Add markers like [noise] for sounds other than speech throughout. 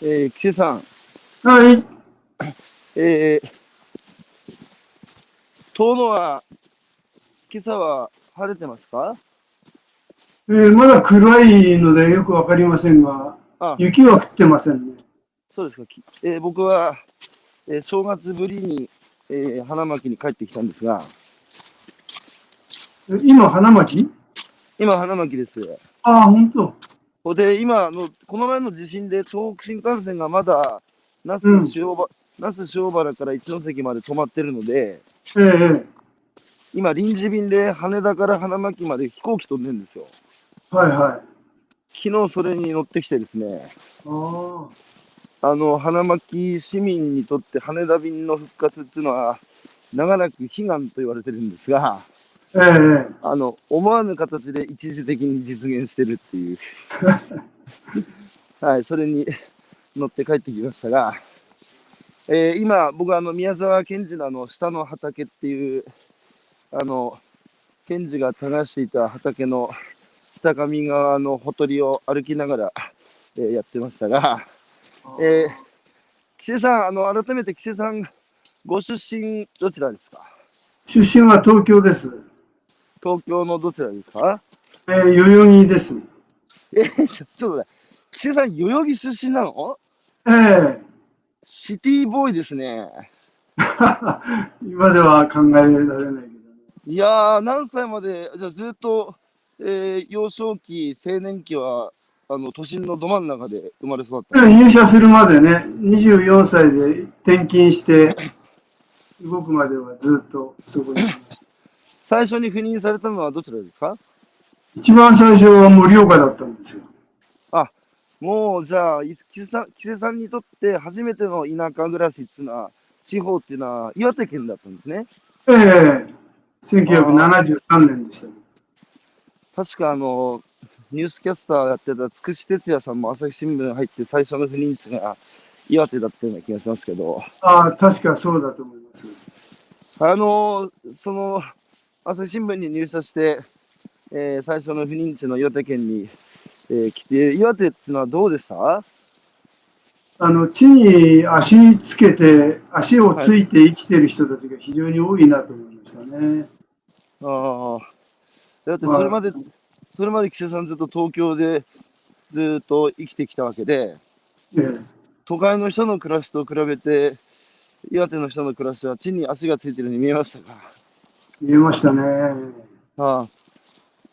えー、キセさん、はい。えー、遠野は、今朝は晴れてますか？えーまだ暗いのでよくわかりませんが、あ、雪は降ってませんね。そうですか。きえー僕は、えー正月ぶりに、えー花巻に帰ってきたんですが、え今、花巻？今、花巻です。ああ、本当。ほで、今あの、この前の地震で東北新幹線がまだ、那うん須塩原、那須塩原から一ノ関まで止まってるので、ええ今、臨時便で羽田から花巻まで飛行機飛んでるんですよ。はいはい。昨日それに乗ってきてですね、ああの、花巻市民にとって羽田便の復活っていうのは、長らく悲願と言われてるんですが、あ、ええあの、思わぬ形で一時的に実現してるっていう。[laughs] はい、それに乗って帰ってきましたが、えー今、僕はあの、宮沢賢治のあの、下の畑っていう、あの、賢治が耕していた畑の北上側のほとりを歩きながら、えーやってましたが、えー、岸江さん、あの、改めて岸江さん、ご出身どちらですか？出身は東京です。東京のどちらですか？えー代々木です。えー、ちょちょっと待って、岸江さん、代々木出身なの？ええシティボーイですね。[laughs] 今では考えられないけどね。いやー、何歳まで、じゃあずっと、えー幼少期、青年期は、あの、都心のど真ん中で生まれ育った。入社するまでね、24歳で転勤して、[laughs] 動くまではずっとそこにいました。最初に赴任されたのはどちらですか？一番最初は盛岡だったんですよ。もう、じゃあ、い岸さん、岸さんにとって初めての田舎暮らしっていうのは、地方っていうのは岩手県だったんですね。ええ1973年でしたけど。確かあの、ニュースキャスターやってたつくし哲也さんも朝日新聞入って最初の赴任地が岩手だったような気がしますけど、ああ、確かそうだと思います。あの、その、朝日新聞に入社して、えー最初の赴任地の岩手県に、えー来て、岩手っていうのはどうでした？あの、地に足つけて、足をついて生きてる人たちが非常に多いなと思いましたね。ああ。だってそれまで、それまで岸田さんずっと東京でずっと生きてきたわけで、ええ。都会の人の暮らしと比べて、岩手の人の暮らしは地に足がついてるように見えましたか見えましたね。ああ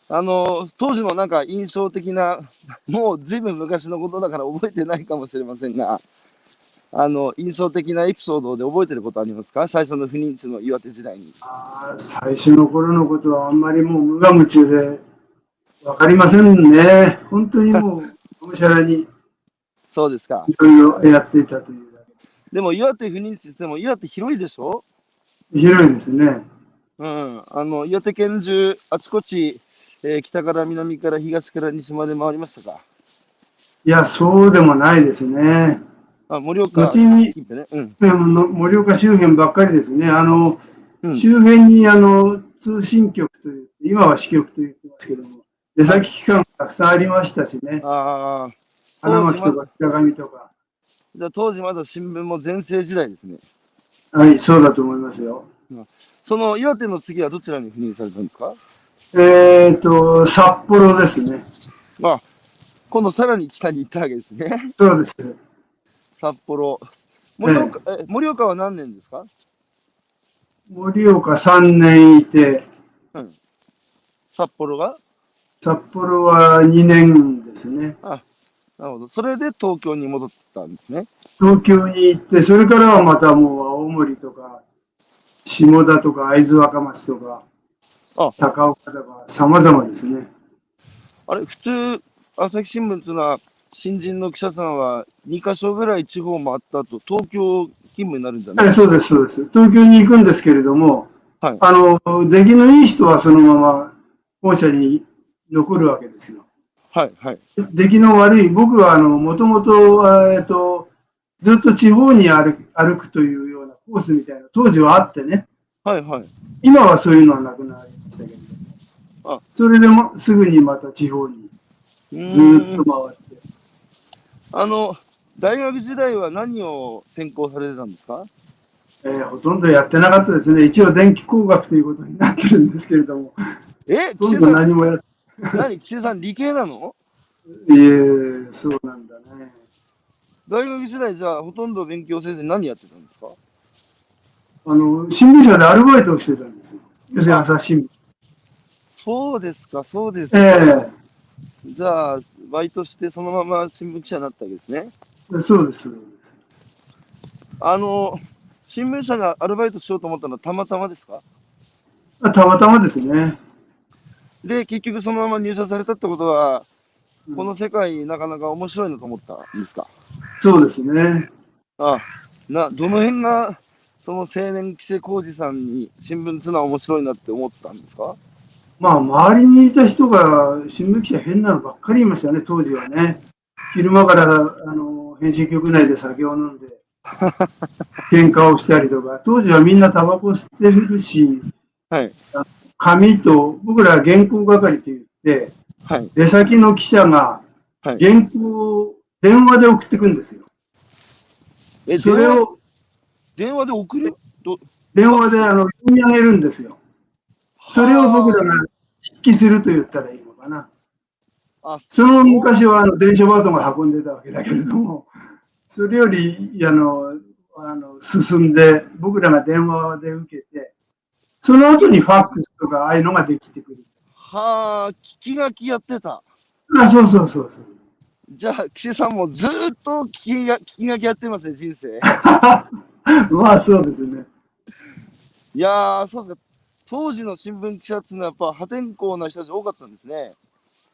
あの、当時のなんか印象的な、[laughs] もうずいぶん昔のことだから覚えてないかもしれませんが、あの、印象的なエピソードで覚えてることありますか？最初の不妊地の岩手時代に。ああ最初の頃のことはあんまりもう無我夢中でわかりませんね。[laughs] 本当にもう、がむしゃらにいそうですか。ろいろやっていたというだでも岩手不妊地っても岩手広いでしょ？け。広いですね。うん。あの、岩手県中、あちこち、えー北から南から東から西まで回りましたか？いや、そうでもないですね。あ、盛岡後に、ね。うん。盛岡周辺ばっかりですね。あの、うん周辺にあの通信局という、今は支局と言ってますけども、出先機関がたくさんありましたしね。ああ。花巻とか北上とか。じゃあ当時まだ新聞も全盛時代ですね。はい、そうだと思いますよ。その岩手の次はどちらに赴任されたんですか？えっ、と、札幌ですね。まあ、今度さらに北に行ったわけですね。そうです。札幌。盛岡、え盛岡は何年ですか？盛岡3年いて、札幌が？札幌は2年ですね。なるほど。それで東京に戻ったんですね。東京に行って、それからはまたもう青森とか、下田とか会津若松とかあ、高岡とか、様々ですね。あれ、普通、朝日新聞っていうのは、新人の記者さんは2か所ぐらい地方回った後、東京勤務になるんじゃない？はい、そうです、そうです。東京に行くんですけれども、はいあの、出来のいい人はそのまま本社に残るわけですよ。はい、はい。出来の悪い、僕はあの、もともと、えっと、ずっと地方に歩く歩くというようなコースみたいな、当時はあってね、はい、はい。今はそういうのはなくなりましたけあ。ど、それでもすぐにまた地方にずーっと回って、あの、大学時代は何を専攻されてたんですか？えーほとんどやってなかったですね。一応電気工学ということになってるんですけれども、え、ほとんど何もやっ [laughs] 何？岸田さん理系なの？いえ、そうなんだね。大学時代じゃあほとんど勉強せずに何やってたんですか？あの、新聞社でアルバイトをしてたんですよ。要するに朝日新聞。そうですか、そうですか。えじゃあ、バイトしてそのまま新聞記者になったわけですね。えそうです、そうです。あの、新聞社でアルバイトしようと思ったのはたまたまですか？あたまたまですね。で、結局そのまま入社されたってことは、うんこの世界なかなか面白いなと思ったんですか？そうですね。あな、どの辺が、その青年規制工事さんに新聞つな面白いなって思ったんですか？まあ、周りにいた人が新聞記者変なのばっかりいましたね、当時はね。昼間からあの編集局内で酒を飲んで、[laughs] 喧嘩をしたりとか、当時はみんなタバコ吸ってるし、はい。紙と、僕らは原稿係と言って、はい。出先の記者がはい。原稿を電話で送ってくんですよ。え、それを電話で送る？電話であの読み上げるんですよ。それを僕らが筆記すると言ったらいいのかな。あ、その昔はあの電書バトンが運んでたわけだけれども、それよりあのあの進んで、僕らが電話で受けて、その後にファックスとかああいうのができてくる。はあ、聞き書きやってた。あ、そうそうそうそう。じゃあ、岸さんもずーっと聞きが聞き書きやってますね、人生。[laughs] [laughs] まあそうですね。いやー、そうですか。当時の新聞記者っていうのはやっぱ破天荒な人たち多かったんですね。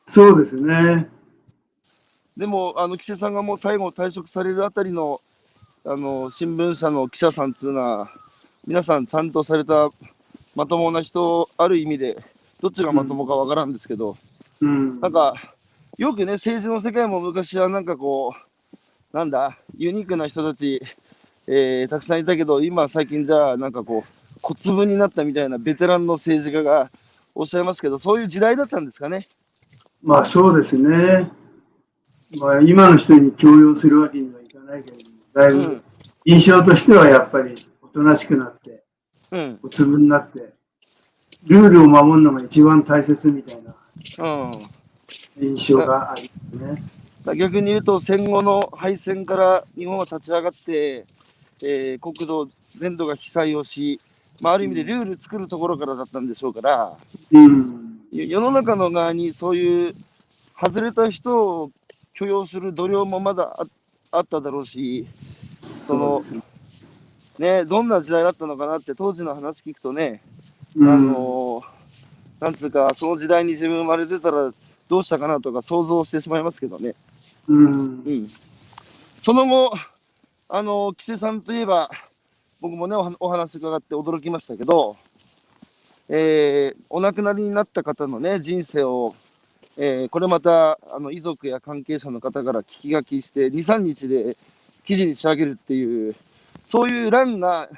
そうですね。でも、あの、岸さんがもう最後退職されるあたりの、あの、新聞社の記者さんっていうのは、皆さんちゃんとされたまともな人、ある意味で、どっちがまともかわからんですけど、うん。なんか、よくね、政治の世界も昔はなんかこう、なんだ、ユニークな人たち、えーたくさんいたけど、今最近じゃあ、なんかこう、小粒になったみたいなベテランの政治家がおっしゃいますけど、そういう時代だったんですかね？まあそうですね。まあ今の人に強要するわけにはいかないけれども、だいうぶん。印象としてはやっぱりおとなしくなって、うん。小粒になって、ルールを守るのが一番大切みたいなうん。印象がありますね。逆に言うと、戦後の敗戦から日本は立ち上がって、えー国土全土が被災をし、まあ、ある意味でルール作るところからだったんでしょうから、うん。よ世の中の側にそういう外れた人を許容する度量もまだああっただろうし、そのね、どんな時代だったのかなって当時の話聞くとね、うんあのなんつうか、その時代に自分生まれてたらどうしたかなとか想像してしまいますけどね。うんうん。その後、あの、木瀬さんといえば、僕もね、お話伺って驚きましたけど、えーお亡くなりになった方のね、人生を、えーこれまた、あの、遺族や関係者の方から聞き書きして、2、3日で記事に仕上げるっていう、そういう欄が、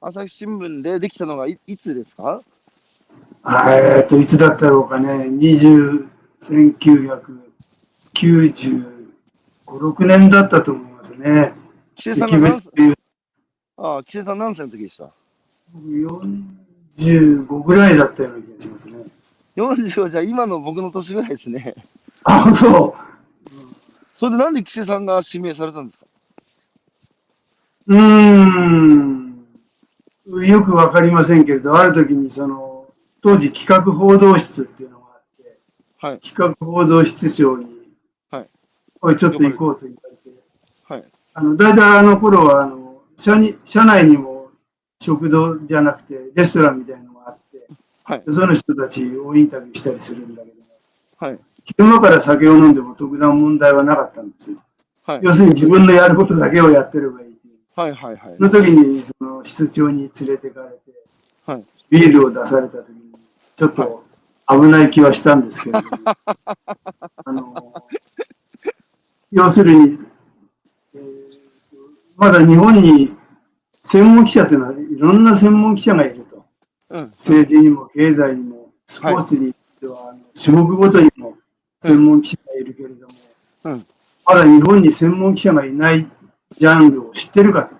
朝日新聞でできたのがいいつですか？えっと、いつだったろうかね、20、1995、6年だったと思いますね。木瀬さんが何歳駅別っていうああ、木瀬さん何歳の時でした？45ぐらいだったような気がしますね。?40 じゃあ今の僕の年ぐらいですね。あ、そう。それでなんで木瀬さんが指名されたんですか？うーん。よくわかりませんけれど、ある時にその、当時企画報道室っていうのがあって、はい。企画報道室長に、はい。おい、ちょっと行こうと言われて、はい。あの、大体あの頃は、あの、社に、社内にも食堂じゃなくて、レストランみたいなのがあって、はい。その人たちをインタビューしたりするんだけども、はい。昼間から酒を飲んでも特段問題はなかったんですよ。はい。要するに自分のやることだけをやってればいいという。はい。はい。はいそ。の時に、その室長に連れてかれて、はい。ビールを出された時に、ちょっと危ない気はしたんですけれども、[laughs] あの、要するに、えーまだ日本に専門記者というのは、いろんな専門記者がいると。うん。政治にも経済にも、スポーツにしては、あの種目ごとにも専門記者がいるけれども、うん。まだ日本に専門記者がいないジャンルを知ってるかと。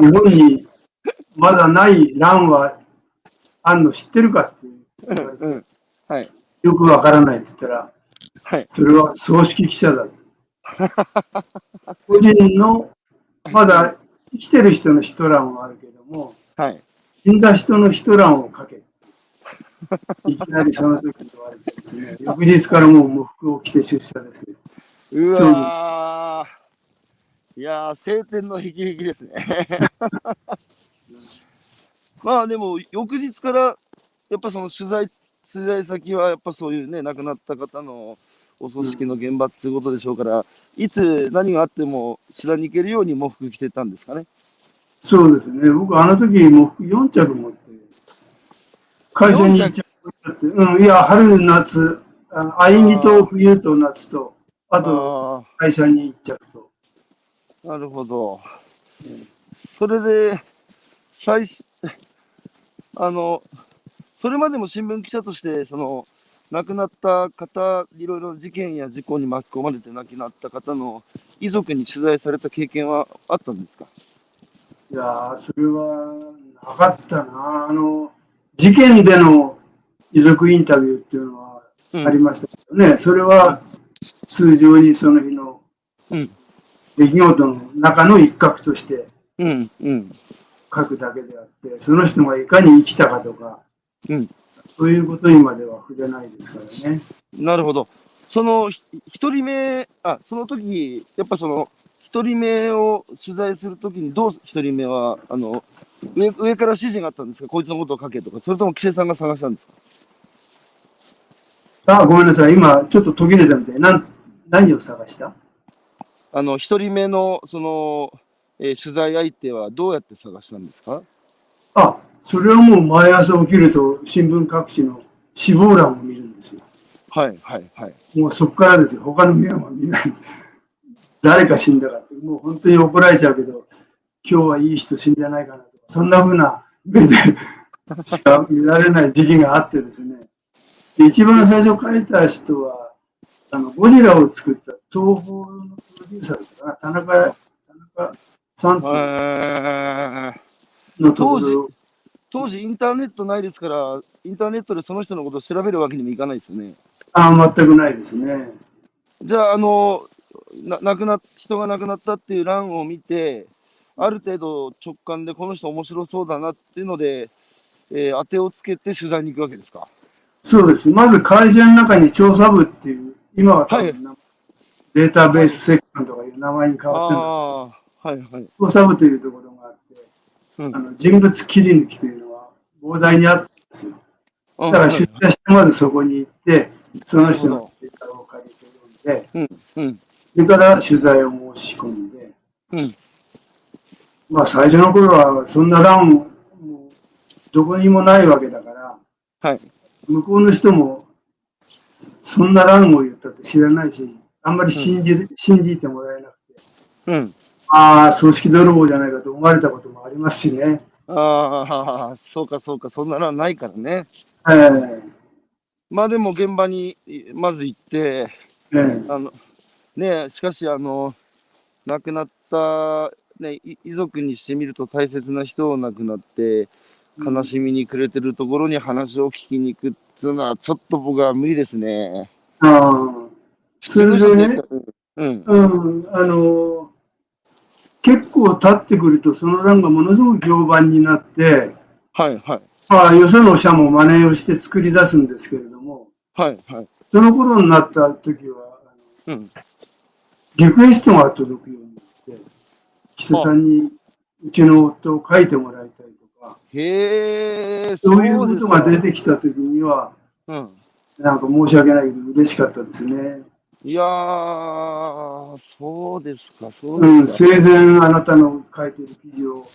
日本にまだない欄はあんの知ってるかって言われてうん。はい。よくわからないって言ったら、はい。それは葬式記者だ。[laughs] 個人の、まだ生きてる人の人欄はあるけども、はい。死んだ人の人欄を書け。いきなりその時に言われてですね、[laughs] 翌日からもう喪服を着て出社ですよ。うわー。いやー、晴天の霹靂ですね。[laughs] まあでも、翌日から、やっぱその取材、取材先はやっぱそういうね、亡くなった方のお葬式の現場っていうことでしょうから、いつ何があっても知らに行けるように喪服着てたんですかね？そうですね。僕、あの時喪服4着持って、会社に1着持って、うん、いや、春、夏、あのあいにと冬と夏と、あとあ会社に1着と。なるほど。それで、最初、あの、それまでも新聞記者として、その、亡くなった方、いろいろ事件や事故に巻き込まれて亡くなった方の遺族に取材された経験はあったんですか？いやー、それはなかったな。あの、事件での遺族インタビューっていうのはうん。ありましたけどね、それは通常にその日のうん。出来事の中の一角としてうん、うん、書くだけであって、その人がいかに生きたかとか、うんそういうことにまでは触れないですからね。なるほど。その、ひ一人目、あ、その時、やっぱその、一人目を取材するときに、どう一人目は、あの、上上から指示があったんですか？こいつのことを書けとか、それとも記者さんが探したんですか？あ、ごめんなさい。今、ちょっと途切れたみたい。なん何を探した？あの、一人目の、その、えー取材相手はどうやって探したんですか？あ、それはもう毎朝起きると新聞各紙の死亡欄を見るんですよ。はい、はい、はい。もうそこからですよ。他の面は見ない。誰か死んだかって、もう本当に怒られちゃうけど、今日はいい人死んでないかなとか、そんな風な目でしか見られない時期があってですね。で一番最初書いた人は、あの、ゴジラを作った東宝のプロデューサーだったかな、田中、田中さんのところを当時インターネットないですから、インターネットでその人のことを調べるわけにもいかないですよね。ああ、全くないですね。じゃあ、あの、な亡くなっ人が亡くなったっていう欄を見て、ある程度直感でこの人面白そうだなっていうので、えー当てをつけて取材に行くわけですか？そうです。まず会社の中に調査部っていう、今は多はい分、データベースセクションとかいう名前に変あわってるんはいはい。調査部というところがあって、うんあの人物切り抜きという大にあったんですよ。だだから出社してまずそこに行って、その人のデータを借りて読んで、うん、それから取材を申し込んで、うん、まあ最初の頃はそんな欄もどこにもないわけだから、はい。向こうの人もそんな欄を言ったって知らないし、あんまり信じ,、信じてもらえなくて、うん。ああ、葬式泥棒じゃないかと思われたこともありますしね。ああ、そうかそうか、そんな欄ないからね。ええまあでも現場にいまず行って、ええあの、ねえしかし、あの、亡くなった、ね、い遺族にしてみると大切な人を亡くなって、悲しみに暮れてるところに話を聞きに行くっていうのは、ちょっと僕は無理ですね。ああ、それでね、うん。うん、あの、結構経ってくると、その欄がものすごく評判になって、はいはい。まあ、よその社も真似をして作り出すんですけれども、はいはい。その頃になった時は、あのうん。リクエストが届くようになって、岸田さんにうちの夫を書いてもらいたいとか、へえ、そういうことが出て。てきた時には、うん。なんか申し訳ないけど嬉しかったですね。いやー、そうですか、そううん、ですか。生前あなたの書いてる記事を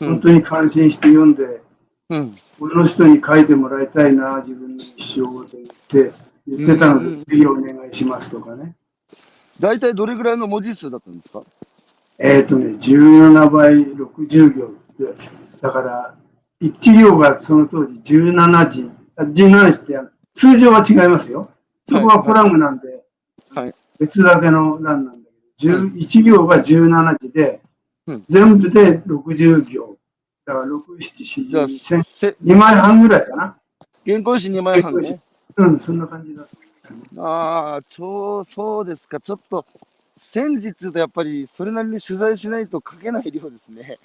うん。本当に感心して読んで、うん。この人に書いてもらいたいな、自分の一生をと言って、言ってたのうんで、ぜひお願いしますとかね。大体どれぐらいの文字数だったんですか？えっ、とね、17倍60行って、だから、1行がその当時17字、あ17字って通常は違いますよ。そこはコラムなんで、はい別だけの欄なんだけど、は1行が17字で、うん全部で60行。だから6、7、じゃあ4、1000、せ2枚半ぐらいかな。原稿紙2枚半ね。うん、そんな感じだと思いますね。ああ、超、そうですか。ちょっと、先日とやっぱりそれなりに取材しないと書けない量ですね。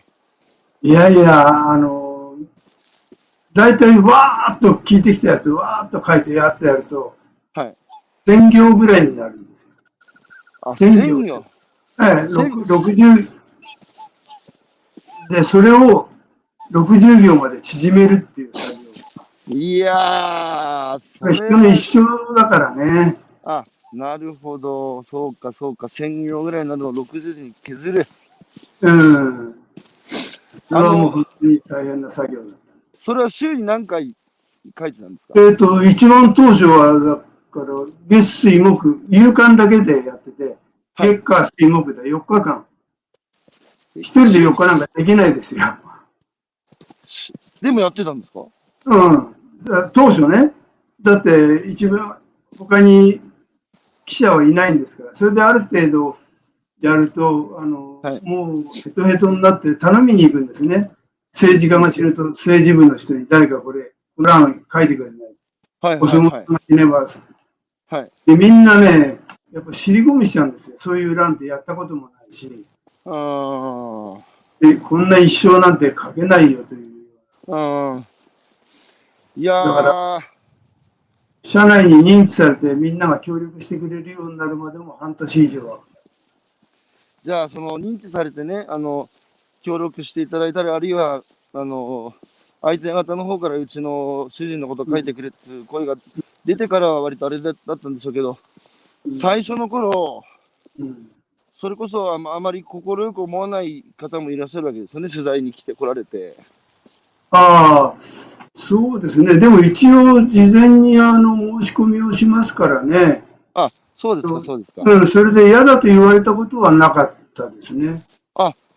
いやいや、あの、大体わーっと聞いてきたやつ、わーっと書いてやってやると、はい。1000行ぐらいになるんですよ。あ、千行。ええ、千ろく60で、それを60行まで縮めるっていう作業。いやー、人の一生だからね。あ、なるほど。そうか、そうか。千行ぐらいになるのを60時に削る。うん。それはもう本当に大変な作業だった。それは週に何回書いてたんですか？えっ、と、一番当初は、だから、月水木、夕刊だけでやってて、はい月火水木で4日間。一人で4日なんかできないですよ。しでもやってたんですか？うん。当初ね。だって、一番、他に記者はいないんですから、それである程度やると、あの、はいもうヘトヘトになって頼みに行くんですね。政治家が知ると政治部の人に誰かこれ、これ欄書いてくれない。はいはいはい。がいねば、はい。で、みんなね、やっぱ尻込みしちゃうんですよ。そういう欄ってやったこともないし、あーで、こんな一生なんて書けないよという。うん。いやだかー、社内に認知されてみんなが協力してくれるようになるまでも半年以上は。じゃあ、その認知されてね、あの、協力していただいたり、あるいは、あの、相手方の方からうちの主人のこと書いてくれっていう声が出てからは割とあれだだったんでしょうけど、最初の頃、うんそれこそあまあまり快く思わない方もいらっしゃるわけですよね、取材に来てこられて。ああ、そうですね。でも一応事前にあの申し込みをしますからね。そうですか、そうですか。うん、それで嫌だと言われたことはなかったですね。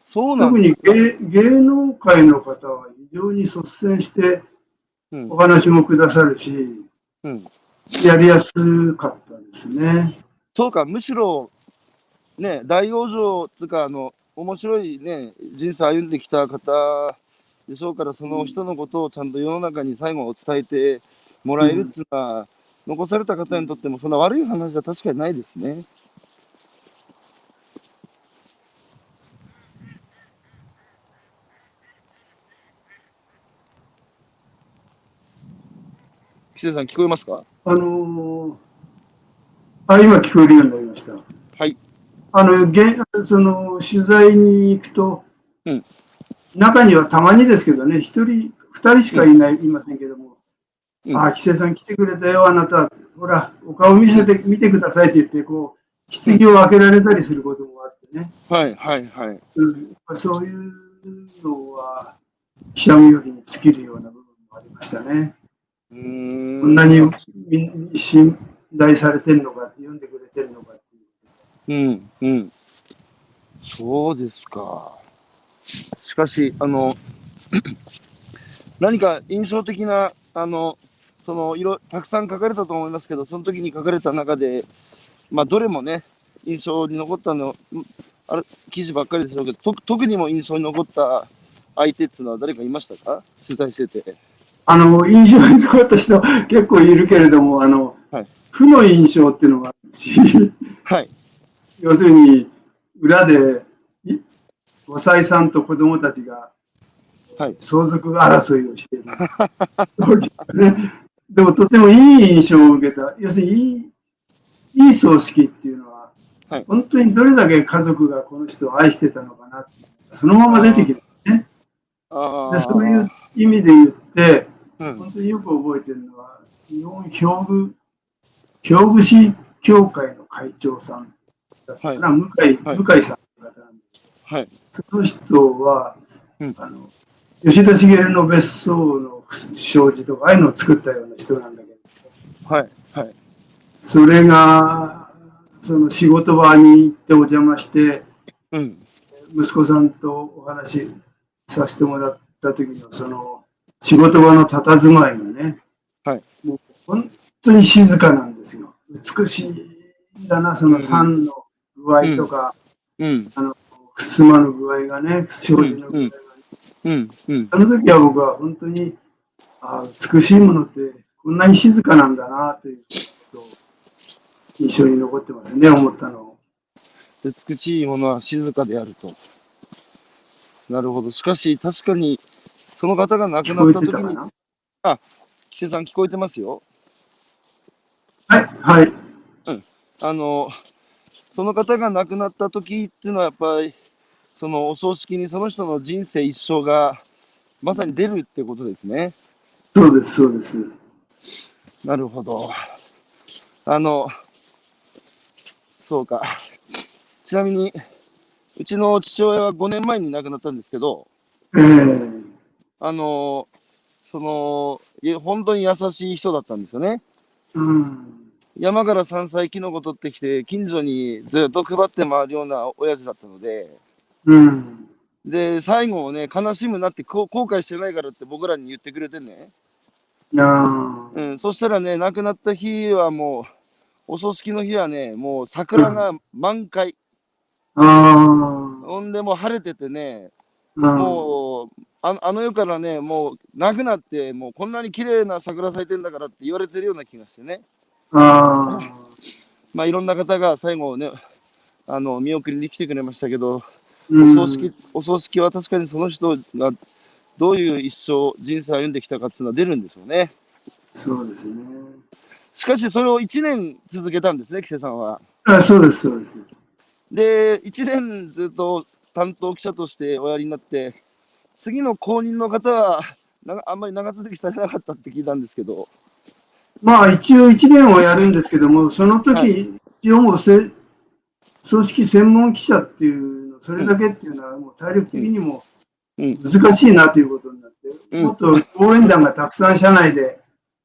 そうなん特にですか。芸芸能界の方は非常に率先してうんお話もくださるし、うん、やりやすかったですね。そうか、むしろ、ね、大往生っていうか、あの、面白いね、人生歩んできた方でしょうから、その人のことをちゃんと世の中に最後伝えてもらえるっていうのは、残された方にとっても、そんな悪い話は確かにないですね。岸田さん、聞こえますか？あのーあ、今聞こえるようになりました。はい。あの、げその、取材に行くと、うん中にはたまにですけどね、一人、二人しかいない、いませんけども、うんあ、規制さん来てくれたよ、あなた。ほら、お顔見せて、見てくださいって言って、こう、棺を開けられたりすることもあってね。はい、はい、はい。うん、そういうのは、記者身寄りに尽きるような部分もありましたね。こんなにみ信頼されてるのか、読んでくれてるのかっていう。うん、うん。そうですか。しかし、あの、[clears throat] 何か印象的な、あの、その色、たくさん書かれたと思いますけど、その時に書かれた中で、まあ、どれもね、印象に残ったの、うんあれ、記事ばっかりでしょうけど、と特にも印象に残った相手っていうのは誰かいましたか？取材してて。あの、印象に残った人結構いるけれども、あの、はい負の印象っていうのがあるし、はい。要するに、裏で、いお妻さんと子供たちが、はい相続争いをしている。ね、でも、とてもいい印象を受けた。要するに、いい、いい葬式っていうのは、はい本当にどれだけ家族がこの人を愛してたのかなって、そのまま出てきる。あでそういう意味で言って、うん、本当によく覚えてるのは、日本表具、表具市協会の会長さんだったかな、向井、はい向井さんって方なんで、はい。その人は、うんあの吉田茂の別荘の障子とか、ああいうのを作ったような人なんだけど、はい。はい。それが、その仕事場に行ってお邪魔して、うん。息子さんとお話しさせてもらった時のその仕事場の佇まいがね、はいもう本当に静かなんですよ。美しいだな、その酸の具合とか、うん。ふすまの具合がね、障子の具合がね。うん。うん。あの時は僕は本当に、あ美しいものってこんなに静かなんだなということを印象に残ってますね、思ったの。美しいものは静かであると。なるほど。しかし、確かに、その方が亡くなった時に、てたかな？規制さん聞こえてますよ。はい、はい。あの、その方が亡くなった時っていうのは、やっぱり、そのお葬式にその人の人生一生が、まさに出るってことですね。そうです、そうです。なるほど。あの、そうか。ちなみに、うちの父親は5年前に亡くなったんですけど、ええあの、その、い本当に優しい人だったんですよね。うん。山から山菜キノコ取ってきて、近所にずっと配って回るような親父だったので、うん。で、最後をね、悲しむなって後悔してないからって僕らに言ってくれてね。あうん、そしたらね、亡くなった日はもう、お葬式の日はね、もう桜が満開。あ。あほんでもう晴れててね、あ。もう、あのあの世からね、もうなくなって、もうこんなに綺麗な桜咲いてんだからって言われてるような気がしてね。ああ。まあいろんな方が最後ね、あの、見送りに来てくれましたけど、うんお葬式、お葬式は確かにその人がどういう一生、人生を歩んできたかっていうのは出るんでしょうね。そうですね。しかしそれを1年続けたんですね、木瀬さんは。あそうです、そうです。で、1年ずっと担当記者としておやりになって、次の後任の方は、なあんまり長続きされなかったって聞いたんですけど、まあ一応1年はやるんですけども、その時、はい。一応もうせ組織専門記者っていうの、それだけっていうのはもう体力的にもうん。難しいなということになって、うん。もっと応援団がたくさん社内で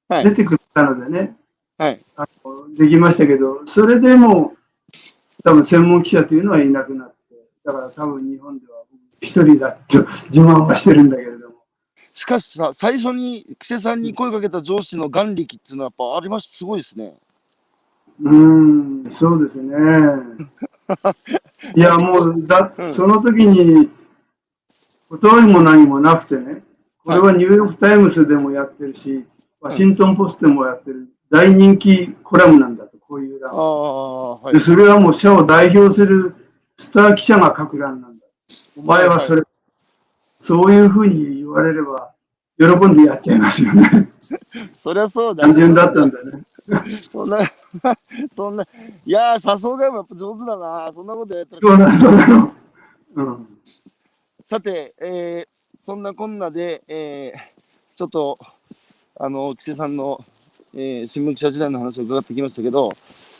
はい。出てくれたのでね、はい。あのできましたけど、それでも多分専門記者というのはいなくなって、だから多分日本では僕一人だと自慢はしてるんだけれども。しかしさ、最初に木瀬さんに声かけた上司の眼力っていうのはやっぱありまして、すごいですね。うーん、そうですね。いや、もう、だう、んその時に、断りも何もなくてね、これはニューヨークタイムズでもやってるし、ワシントンポストでもやってる大人気コラムなんだと、こういう欄あ。あ、はいで、。それはもう社を代表するスター記者が書く欄なんだ。お前はそれ、そういうふうに言われれば、喜んでやっちゃいますよね。[laughs] そりゃそうだ。単純だったんだね。そんな、[laughs] そんな、いやー、誘うがもやっぱ上手だな。そんなことやったら。そうなの、そうなの。うん。さて、えーそんなこんなで、えーちょっと、あの、木瀬さんの、えー新聞記者時代の話を伺ってきましたけど、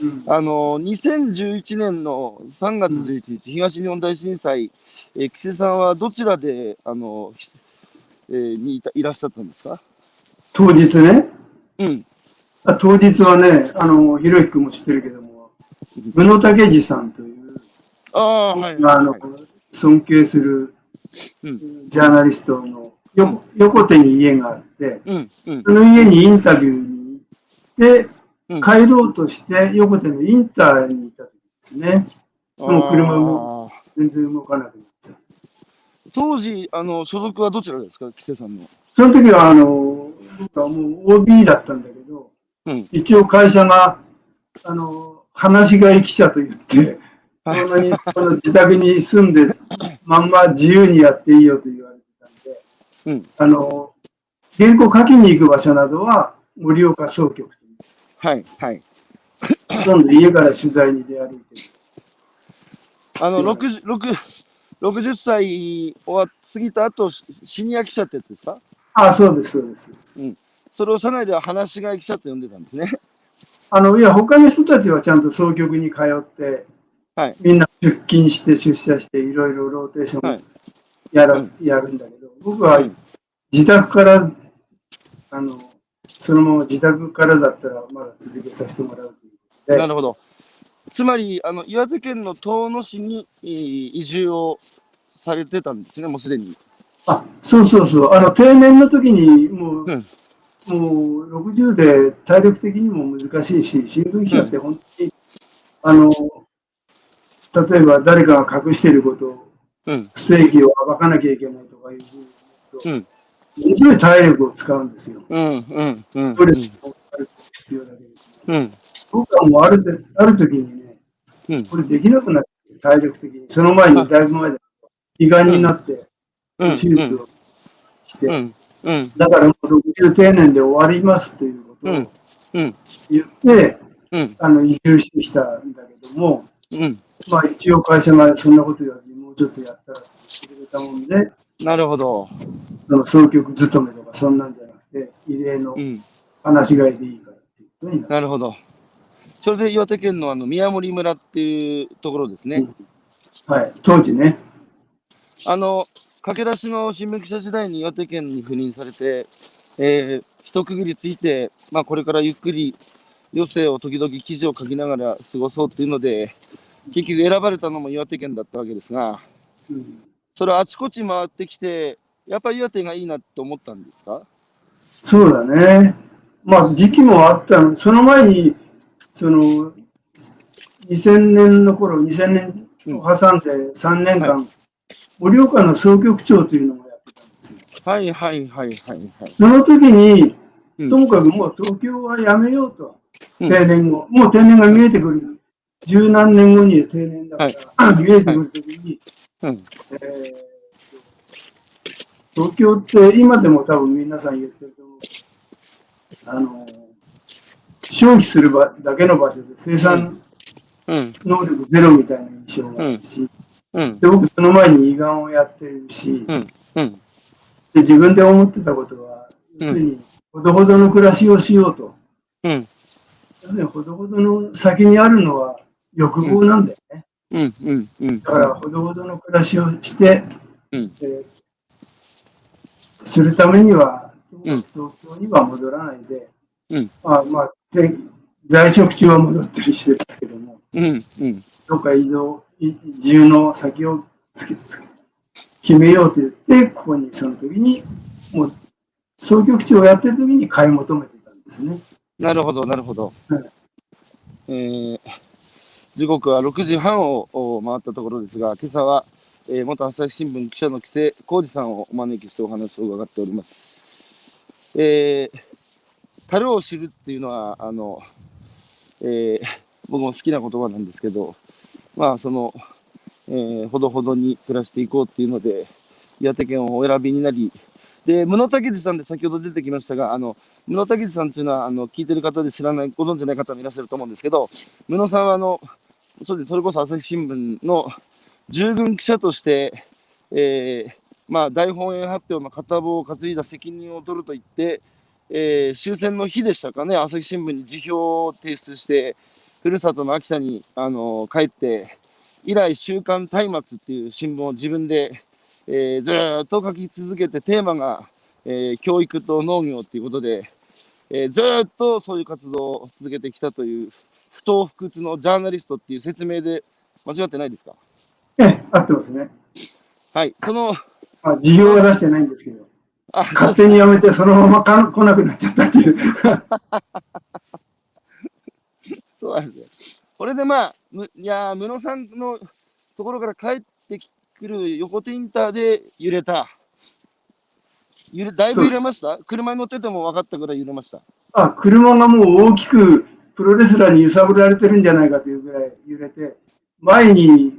うん。あの、2011年の3月11日、東日本大震災、えー、木瀬さんはどちらで、あの、ひえーにいたいらっしゃったんですか？当日ね、うん。あ当日はね、あの、ひろゆき君も知ってるけども、宇野武二さんという、ああ、はい。あのはい、尊敬するうん。ジャーナリストの横横手に家があって、うん、うん、その家にインタビュー。帰ろうとして横手のインターにいた時ですね。もう車もあ全然動かなくなっちゃう。ー当時、あの、所属はどちらですか、木瀬さんの。その時は、あの、僕はもう OB だったんだけど、うん。一応会社が、あの、話し飼い記者と言って、そはいんなにその自宅に住んで、[laughs] まんま自由にやっていいよと言われてたんで、うん。あの、原稿書きに行く場所などは盛岡総局とはい、はい。ほとんど家から取材に出歩いてる。あの、うん60、60 60歳を過ぎた後、シシニア記者ってやつですか？あそうです、そうです。それを社内では話し飼い記者って呼んでたんですね。あの、いや、他の人たちはちゃんと総局に通って、はいみんな出勤して出社して、いろいろローテーションはいやら、うんやるんだけど、僕はうん自宅から、あの、そのまま自宅からだったらまだ続けさせてもらうということで、なるほど。つまり、あの、岩手県の遠野市にえー移住をされてたんですね、もうすでに。あ、そうそうそう、あの、定年の時にもう、うんもう60で体力的にも難しいし、新聞記者って本当にあの、例えば誰かが隠していることを、うん。不正義を暴かなきゃいけないとかいうふうに言ううんすごい体力を使うんですよ。うん。うん。うん。ストレスも必要だけど。うん。僕はもうあるである時にね、うん。これできなくなって、体力的に。その前に、だいぶ前で、胃がんになって、うん。手術をして、うん。うん。だからもう60定年で終わりますということうんをうん。言って、うん。あの移住してきたんだけども、うん。まあ一応会社がそんなこと言わずにもうちょっとやったらって言ってくれたもんで、なるほど。その総局勤めとかそんなんじゃなくて、異例のうん。話し飼いでいいからっていうことになる。なるほど。それで岩手県のあの宮森村っていうところですね。はい、当時ね。あの、駆け出しの新聞記者時代に岩手県に赴任されて、えー、一区切りついて、まあ、これからゆっくり余生を時々記事を書きながら過ごそうっていうので、結局選ばれたのも岩手県だったわけですが、うんそれはあちこち回ってきて、やっぱり岩手がいいなって思ったんですか？そうだね。まあ時期もあったの。その前に、その、2000年の頃、2000年を挟んで3年間、盛岡の総局長というのをやってたんですよ。はいはいはいはいはい。その時に、うんともかくもう東京はやめようと、うん定年後。もう定年が見えてくる。十何年後に定年だから、[clears throat] 見えてくる時に、うん。えー東京って今でも多分皆さん言ってると思う。あの、消費する場だけの場所で生産うん。能力ゼロみたいな印象があるし、うん。で僕その前に胃がんをやってるし、うん。うん。で自分で思ってたことは、うん要するに、ほどほどの暮らしをしようと。うん。要するに、ほどほどの先にあるのは欲望なんだよね。うん。うん。うん。だから、ほどほどの暮らしをして、うんえーするためには、うん東京には戻らないで、うんまあまあ、で在職中は戻ったりしてますけども、うん。うん。どっか移動、い移住の先をつけつけ決めようと言って、ここにその時に、もう、総局長をやってる時に買い求めてたんですね。なるほど、なるほど。はいえー時刻は6時半を回ったところですが、今朝は、えー元朝日新聞記者の木瀬浩二さんをお招きしてお話を伺っております。えー、樽を知るっていうのは、あの、えー僕も好きな言葉なんですけど、まあ、その、えーほどほどに暮らしていこうっていうので、岩手県をお選びになり、で、室竹寺さんで先ほど出てきましたが、あの、室竹寺さんっていうのは、あの、聞いてる方で知らない、ご存知ない方もいらっしゃると思うんですけど、室さんは、あの、それこそ朝日新聞の従軍記者として、えーまあ、大本営発表の片棒を担いだ責任を取ると言って、えー終戦の日でしたかね、朝日新聞に辞表を提出して、ふるさとの秋田に、あの帰って、以来、週刊松明っていう新聞を自分で、えーずっと書き続けて、テーマが、えー教育と農業っていうことで、えーずっとそういう活動を続けてきたという、不当不屈のジャーナリストっていう説明で間違ってないですか？ええ、合ってますね。はい、その、まあ、事業は出してないんですけど、あ、勝手に辞めてそのままか来なくなっちゃったっていう。[laughs] そうなんですよ。これでまあ、むいやー、室さんのところから帰ってくる横手インターで揺れた。揺れだいぶ揺れました？車に乗ってても分かったぐらい揺れました。あ、車がもう大きくプロレスラーに揺さぶられてるんじゃないかというぐらい揺れて、前に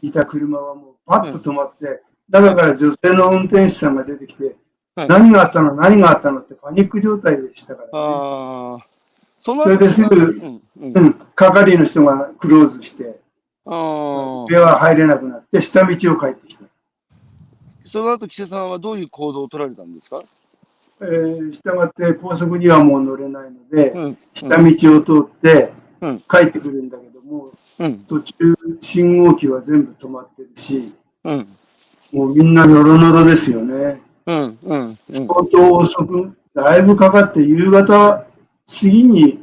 いた車はもうパッと止まって、中から女性の運転手さんが出てきて、はい。何があったの何があったのってパニック状態でしたから、ね。それですぐうん、係の人がクローズして、あー。部屋は入れなくなって、下道を帰ってきた。その後、岸田さんはどういう行動を取られたんですか？えー、したがって高速にはもう乗れないので、うん。下道を通ってうん帰ってくるんだけども、うん。途中信号機は全部止まってるし、うん。もうみんなノロノロですよね。うん。うん。相当遅く、だいぶかかって、夕方過ぎに、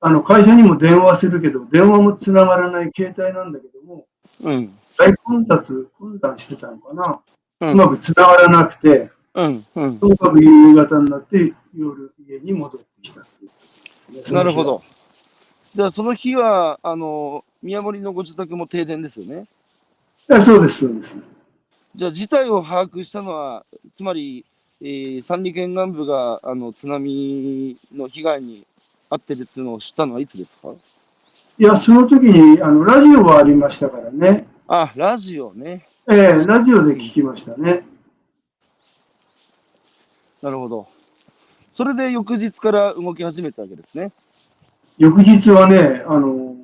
あの会社にも電話するけど、電話もつながらない携帯なんだけども、うん。大混雑、混乱してたのかな。う。うんまくつながらなくて、うん。うん。とにかく夕方になって夜家に戻ってきたっていう、なるほ。ど。じゃあその日は、あの、宮森のご自宅も停電ですよね？えそうです、そうです。じゃあ事態を把握したのは、つまり、えー三里県岸部があの津波の被害に遭ってるっていうのを知ったのはいつですか？いや、その時に、あの、ラジオがありましたからね。あ、ラジオね。ええラジオで聞きましたね。なるほど。それで翌日から動き始めたわけですね。翌日はね、あの、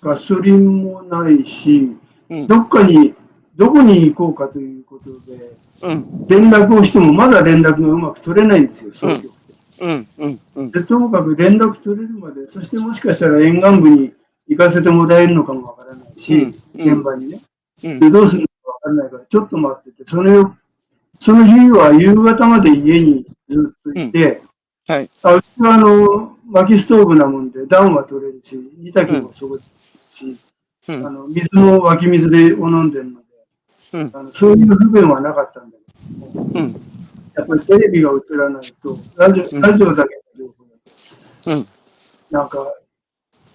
ガソリンもないし、うん。どっかに、どこに行こうかということで、うん。連絡をしてもまだ連絡がうまく取れないんですよ、総局。うん。うん。うん。で、ともかく連絡取れるまで、そしてもしかしたら沿岸部に行かせてもらえるのかもわからないし、うん現場にね。うん。で、どうするのかわからないから、ちょっと待ってて、それを、その日は夕方まで家にずっといて、はい。あうちはあの、薪ストーブなもんで暖は取れるし、煮炊きもそこし、うん。あの水も湧き水でを飲んでるので、うん。あのそういう不便はなかったんだけど、うん。やっぱりテレビが映らないと、ラジうんオラジオだけの情報だと、うん。なんか、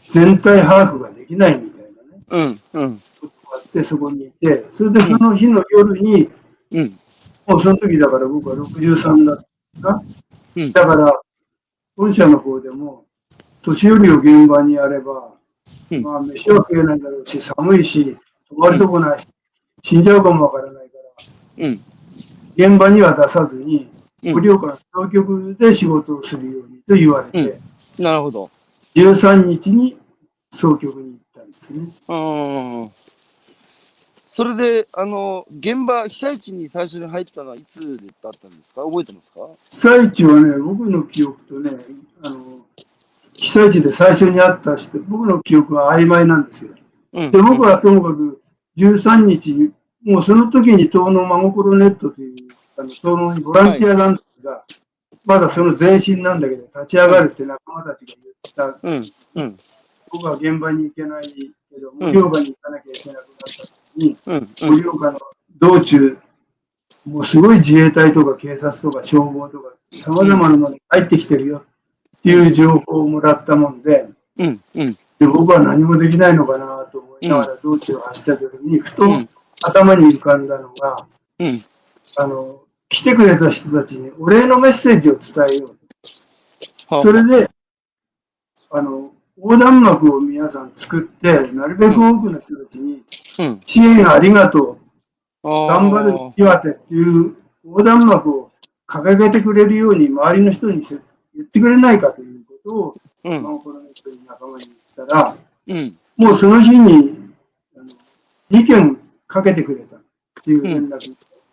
全体把握ができないみたいなね、うん。うん。ことがあって、そこにいて、それでその日の夜に、うん。もうその時だから僕は63だったかな。うんだから、本社の方でも、年寄りを現場にやれば、うんまあ飯は食えないだろうし、寒いし、泊まるとこないし、死んじゃうかもわからないから、うん。現場には出さずに、うん盛岡の当局で仕事をするようにと言われて、なるほど。13日に総局に行ったんですね。うん。それで、あの、現場、被災地に最初に入ったのはいつだったんですか？覚えてますか？被災地はね、僕の記憶とね、あの、被災地で最初に会った人、僕の記憶は曖昧なんですよ。うん。で、僕はともかく13日に、もうその時に東農真心ネットという、あの東農にボランティア団体が、まだその前身なんだけど、立ち上がるって仲間たちが言った、うん。うん。僕は現場に行けないけど、盛岡に行かなきゃいけなくなった時に。盛岡の道中、もうすごい自衛隊とか警察とか消防とか、さまざまなものが入ってきてるよっていう情報をもらったもんで、うん。うん。で僕は何もできないのかなと思いながら道中を走ってた時に、ふとうん。頭に浮かんだのが、うん。あの、来てくれた人たちにお礼のメッセージを伝えよう。はそれで、あの、横断幕を皆さん作って、なるべく多くの人たちに、うん。支援ありがとう、頑頑張る岩手っていう横断幕を掲げてくれるように周りの人にせ言ってくれないかということを、うん。まあ、この人に仲間に言ったら、うん。もうその日にあの2件かけてくれたっていう連絡が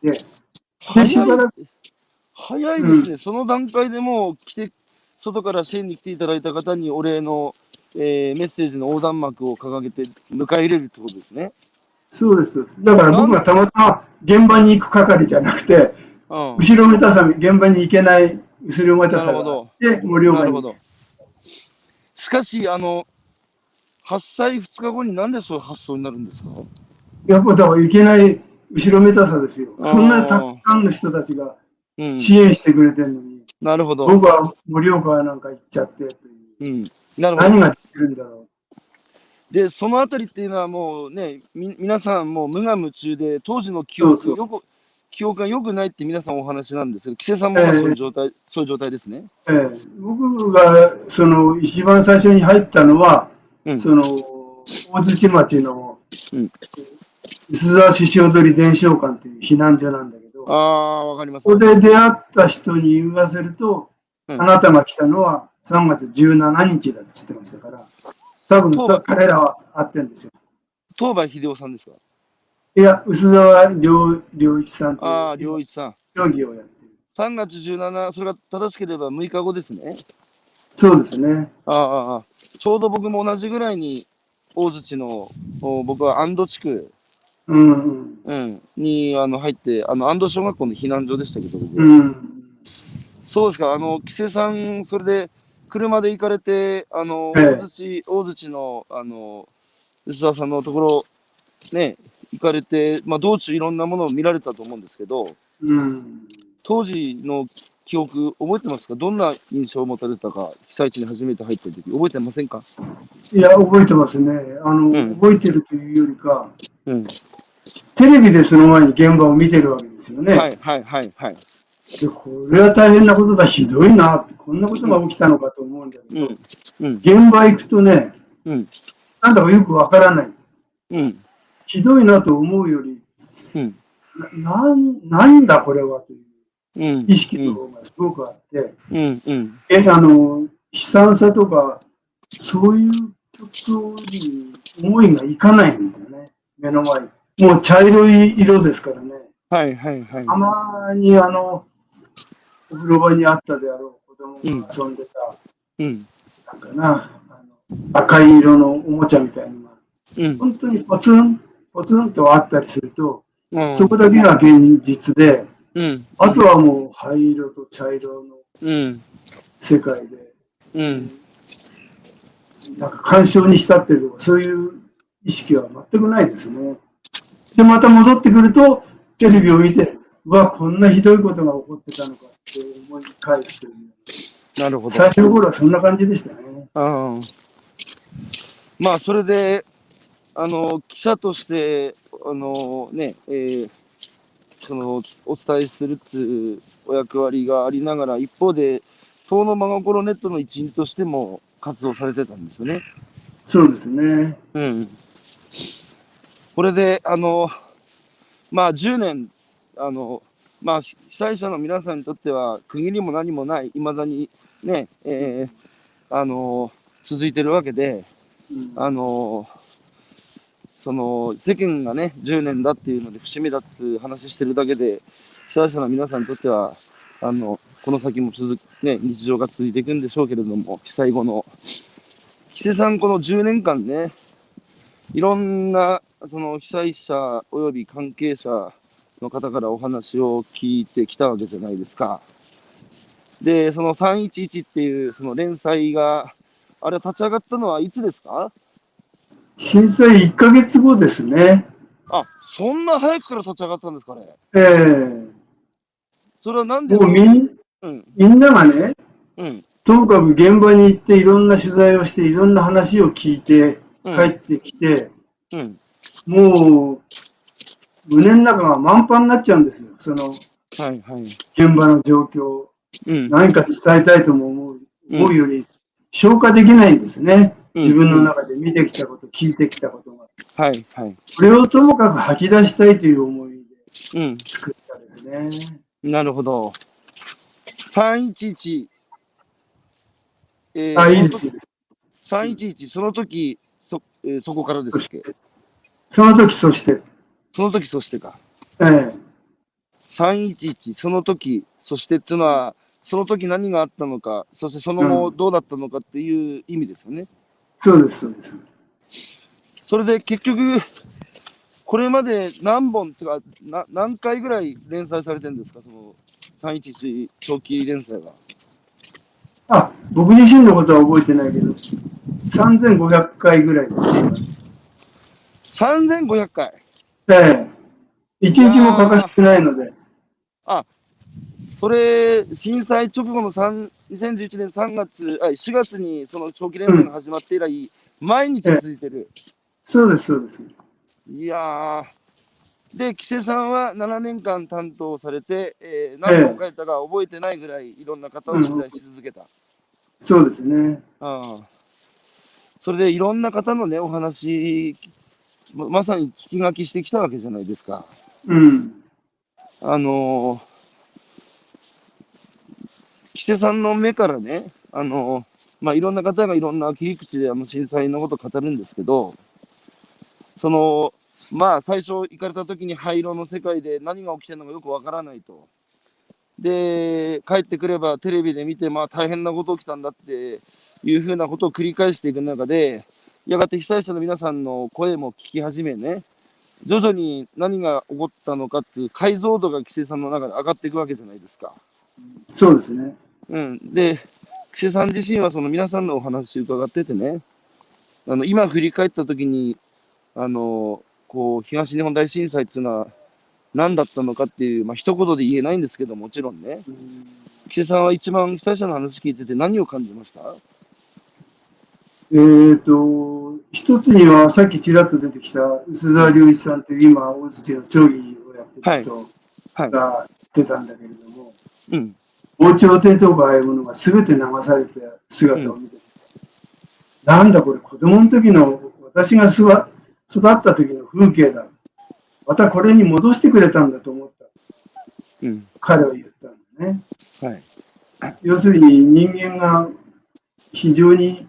でしばら早い、早いですね。その段階でもう来て、外から支援に来ていただいた方にお礼の、えーメッセージの横断幕を掲げて迎え入れるってことですね。そうです。だから僕はたまたま現場に行く係じゃなくて、うん。後ろめたさ、現場に行けない後ろめたさがあなるほどって、盛岡になるほど。しかし、あの、発災2日後になんでそういう発想になるんですか？やっぱだからいけない後ろめたさですよ。そんなたくさんの人たちがうん。支援してくれてるのに、なるほど。僕は盛岡なんか行っちゃってう、うん。なるほど。何ができるんだろで、そのあたりっていうのはもうね、み皆さんもう無我夢中で、当時の記憶そうそうよく、記憶が良くないって皆さんお話なんですけど、木瀬さんもそういう状態、そういう状態ですね。う。ええ僕がその一番最初に入ったのは、うん。その大槌町のうん薄沢獅子踊り伝承館という避難所なんだけど、ああ、わかります。ここで出会った人に言わせると、うんあなたが来たのは3月17日だって言ってましたから、多分さ彼らは会ってんですよ。東梅秀夫さんですか？いや、薄沢良良一さんとああ、良一さん。競技をやってる。3月17、それが正しければ6日後ですね。そうですね。ああああ、ちょうど僕も同じぐらいに、大槌の、お僕は安堵地区、うんうん。うん、にあの入って、あの安堵小学校の避難所でしたけど、僕うん。そうですか、あの、木瀬さん、それで車で行かれて、あの、ええ大槌、大槌の、あの、吉沢さんのところ、ね、行かれて、まあ、道中いろんなものを見られたと思うんですけど、うん。当時の記憶覚えてますか？どんな印象を持たれたか、被災地に初めて入った時覚えてませんか？いや、覚えてますね。あの、うん覚えてるというよりか、うん。テレビでその前に現場を見てるわけですよね。はいはいはいはい。で、これは大変なことだ、ひどいなって、こんなことが起きたのかと思うんだけど、うん。うん。現場行くとね、うん。なんだかよくわからない。うん。ひどいなと思うより、うん。ななんなんだこれはといううん。意識の方がすごくあって、うん。うん。えあの悲惨さとか、そういうことに思いがいかないんだよね、目の前に。もう茶色い色ですからね。はいはいはい。たまにあの、お風呂場にあったであろう子供が遊んでた、うん。なんかな、あの赤い色のおもちゃみたいなのが、うん。本当にポツン、ポツンとあったりすると、うん。そこだけが現実で、うん。あとはもう灰色と茶色のうん。世界で、うん。なんか干渉に浸ってるとか、そういう意識は全くないですね。で、また戻ってくると、テレビを見て、うわ、こんなひどいことが起こってたのかって思い返すという。なるほど。最初の頃はそんな感じでしたね。うん。まあ、それで、あの、記者として、あの、ね、えーその、お伝えするっていうお役割がありながら、一方で、遠野真心ネットの一員としても活動されてたんですよね。そうですね。うん。これで、あの、まあ、10年、あの、まあ、被災者の皆さんにとっては、区切りも何もない、いまだにね、えーあの、続いてるわけで、うんあの、その、世間がね、10年だっていうので、節目だっていう話してるだけで、被災者の皆さんにとっては、あの、この先も続く、ね、日常が続いていくんでしょうけれども、被災後の。木瀬さん、この10年間ね、いろんな、その被災者および関係者の方からお話を聞いてきたわけじゃないですか。で、その311っていう、その連載が、あれ立ち上がったのはいつですか？震災1ヶ月後ですね。あ、そんな早くから立ち上がったんですかね。ええ。それはなんでもうみんうん、みんながね、うん、ともかく現場に行っていろんな取材をしていろんな話を聞いてうん、帰ってきて、うん、もう胸の中が満帆になっちゃうんですよ。そのはい、はい。現場の状況。うん、何か伝えたいとも思ううん思うより消化できないんですね。うん自分の中で見てきたこと、聞いてきたことが。はい、はい。これをともかく吐き出したいという思いでうん、作ったですね。なるほど。311。えーあ、いいですよ。311、その時、そ、えーそこからですっけ？その時、そして、その時、そしてか。ええ311、その時、そしてっていうのは、その時何があったのか、そしてその後うどうだったのかっていう意味ですよね。そうです、そうです。それで結局、これまで何本っていうか、な何回ぐらい連載されてるんですか、その311長期連載は。あ、僕自身のことは覚えてないけど、3500回ぐらいですね。3500回。ええ一日も欠かしてないので、それ、震災直後の3 2011年3月、あ4月にその長期連載が始まって以来、毎日続いてる。そうです、そうです。いやー。で、規制さんは7年間担当されて、えー何本書いたか覚えてないぐらいいろんな方を取材し続けた。そうですね。ああそれでいろんな方のね、お話、ままさに聞き書きしてきたわけじゃないですか。うん。あのー、木瀬さんの目からね、あのーまあ、いろんな方がいろんな切り口であの震災のことを語るんですけど、その、まあ、最初行かれた時に灰色の世界で何が起きてるのかよくわからないと。で、帰ってくればテレビで見て、まあ、大変なこと起きたんだっていうふうなことを繰り返していく中で、やがて被災者の皆さんの声も聞き始めね、徐々に何が起こったのかっていう解像度が規制さんの中で上がっていくわけじゃないですか。そうですね。うん、で、規制さん自身はその皆さんのお話を伺っててね、あの今振り返った時に、あのこう東日本大震災っていうのは何だったのかっていう、まあ一言で言えないんですけど、もちろんね、木瀬さんは一番被災者の話聞いてて何を感じました？えっ、と、一つにはさっきちらっと出てきた薄沢隆一さんという今、大槌の町議をやってる人はい。が言ってたんだけれども、うん。防潮堤とかああいうものが全て流された姿を見て、なんだこれ子供の時の私がすわ育った時の風景だ。またこれに戻してくれたんだと思った。うん。彼は言ったんだね。はい。要するに人間が非常に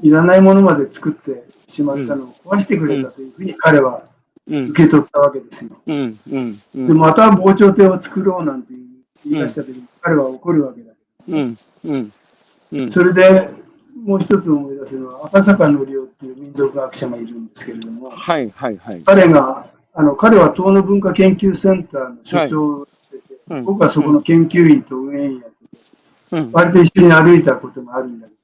いらないものまで作ってしまったのを壊してくれたというふうに彼はうん。受け取ったわけですよ。うん。うん。うで、ん。また防潮堤を作ろうなんて言い出した時に彼は怒るわけだ。うん。うん。うん。それでもう一つ思い出すのは赤坂のりおっていう民族学者がいるんですけれども、はい。はい。はい。彼が、あの彼は東野文化研究センターの所長をしてて、うん僕はそこの研究員と運営員やってて、うん。割と一緒に歩いたこともあるんだけど、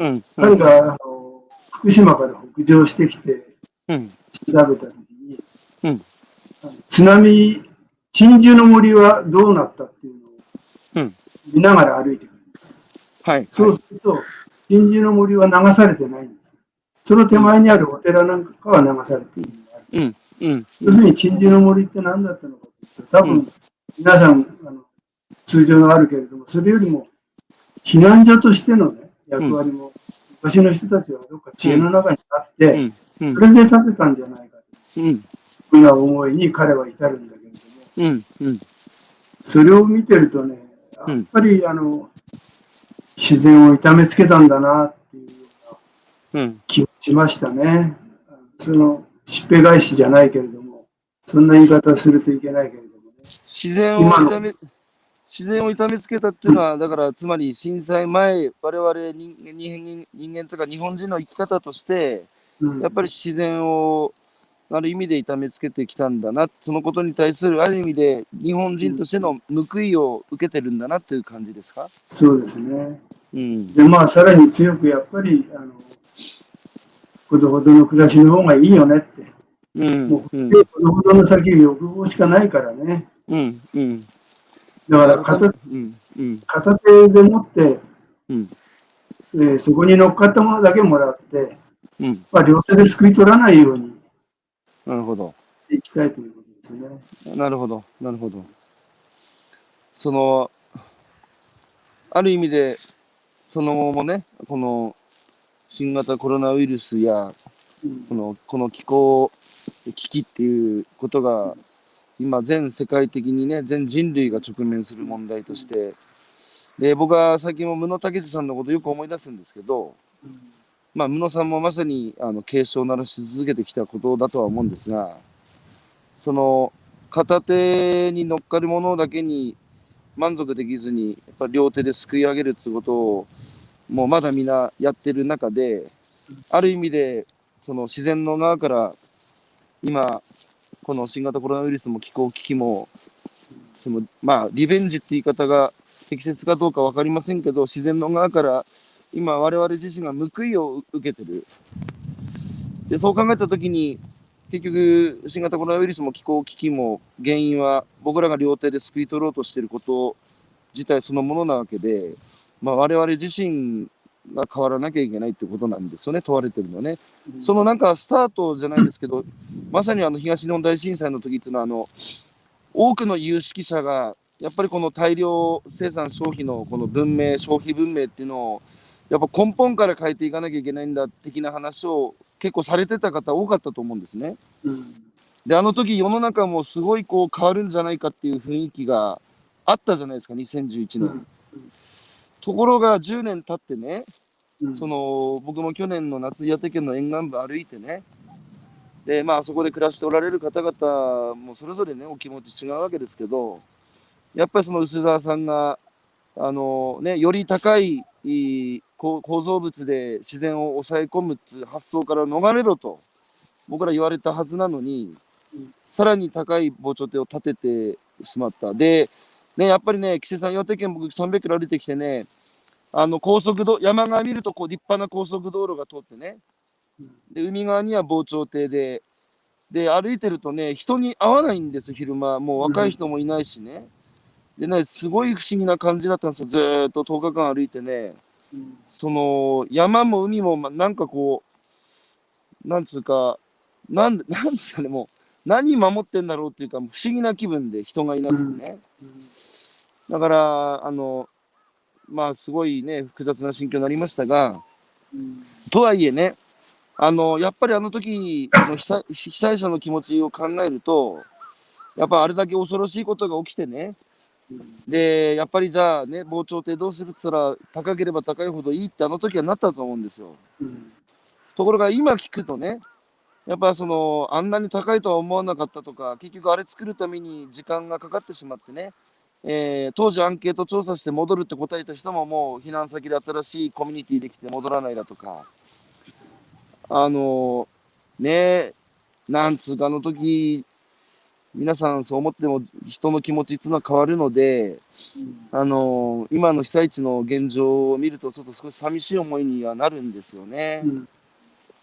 うん。彼があの福島から北上してきてうん。調べたときに、うんあの津波、真珠の森はどうなったっていうのをうん見ながら歩いてくるんですよ。はい。そうすると、真珠の森は流されてないんですよ。その手前にあるお寺なんかは流されているのがある。うん。うん。要するに真珠の森って何だったのかというと、多分、うん皆さんあの通常があるけれども、それよりも避難所としての、ね、役割も、昔の人たちはどっか知恵の中にあって、そ。れで建てたんじゃないかといううん。ふうな思いに彼は至るんだけれども。それを見てるとね、やっぱりあの自然を痛めつけたんだなっていうようなうん。気がしましたね。そのしっぺ返しじゃないけれども、そんな言い方するといけないけれどもね。自然を痛め、自然を痛めつけたっていうのは、だから、つまり震災前、我々人間人人間とか日本人の生き方として、うんやっぱり自然をある意味で痛めつけてきたんだな、そのことに対するある意味で日本人としての報いを受けてるんだなっていう感じですか？そうですね。うん。で、まあ、さらに強くやっぱり、あの、ほどほどの暮らしの方がいいよねって。うん。もう、うんで。ほどほどの先欲望しかないからね。うん。うん。だから片、うん。うん。片手でもって、うん。えーそこに乗っかったものだけもらって、うん。まあ、両手ですくい取らないようになるほど。いきたいということですね。なるほど。なるほど。その、ある意味で、その後もね、この新型コロナウイルスや、うんこのこの気候危機っていうことが、今、全世界的にね、全人類が直面する問題として、で僕は最近も宇野武さんのことよく思い出すんですけど、まあ、宇野さんもまさにあの警鐘を鳴らし続けてきたことだとは思うんですが、その片手に乗っかるものだけに満足できずに、やっぱ両手ですくい上げるってことを、もうまだみんなやってる中で、ある意味で、その自然の側から、今、この新型コロナウイルスも気候危機も、そのまあ、リベンジって言い方が適切かどうか分かりませんけど、自然の側から今、我々自身が報いを受けてる。で、そう考えたときに、結局、新型コロナウイルスも気候危機も原因は僕らが両手ですくい取ろうとしていること自体そのものなわけで、まあ、我々自身が変わらなきゃいけないってことなんですよね、問われてるのはね。そのなんかスタートじゃないですけど、[laughs] まさにあの東日本大震災の時っていうのは、あの多くの有識者が、やっぱりこの大量生産消費のこの文明、消費文明っていうのを、やっぱ根本から変えていかなきゃいけないんだ的な話を結構されてた方多かったと思うんですね。うんで、あの時世の中もすごいこう変わるんじゃないかっていう雰囲気があったじゃないですか、2011年。うんところが10年経ってね、うん。その僕も去年の夏、岩手県の沿岸部歩いてね、で、まあ、そこで暮らしておられる方々もそれぞれね、お気持ち違うわけですけど、やっぱりその薄澤さんが、あのね、より高い構構造物で自然を抑え込むっていう発想から逃れろと、僕ら言われたはずなのにうん、さらに高い防潮堤を建ててしまった。で、ね、やっぱりね、岸さん、岩手県僕300キロ歩いてきてね、あの高速道山側見るとこう立派な高速道路が通ってね、で海側には防潮堤で、で歩いてるとね、人に会わないんです、昼間、もう若い人もいないしね、でね、すごい不思議な感じだったんですよ。ずーっと10日間歩いてね。うんその、山も海も、まなんかこう、なんつうか、なんで、なんですかね、もう、何守ってんだろうっていうか、不思議な気分で人がいなくてね。だから、あの、まあ、すごいね、複雑な心境になりましたが、うんとはいえね、あの、やっぱりあの時の被災被災者の気持ちを考えると、やっぱあれだけ恐ろしいことが起きてね、で、やっぱりじゃあね、防潮堤どうするって言ったら、高ければ高いほどいいってあの時はなったと思うんですよ。うんところが今聞くとね、やっぱその、あんなに高いとは思わなかったとか、結局あれ作るために時間がかかってしまってね、えー当時アンケート調査して戻るって答えた人ももう避難先で新しいコミュニティできて戻らないだとか、あのねなんつうかあの時、皆さんそう思っても人の気持ちっていうのは変わるので、うんあの今の被災地の現状を見るとちょっと少し寂しい思いにはなるんですよね。うん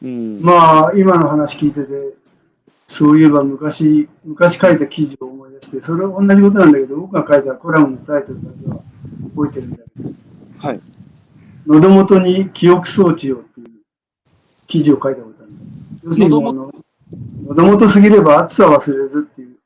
うん。まあ、今の話聞いてて、そういえば昔、昔書いた記事を思い出して、それは同じことなんだけど、僕が書いたコラムのタイトルだけは覚えてるんだけど、はい。喉元に記憶装置をっていう記事を書いたことある。要するに喉元すぎれば暑さ忘れずっていう。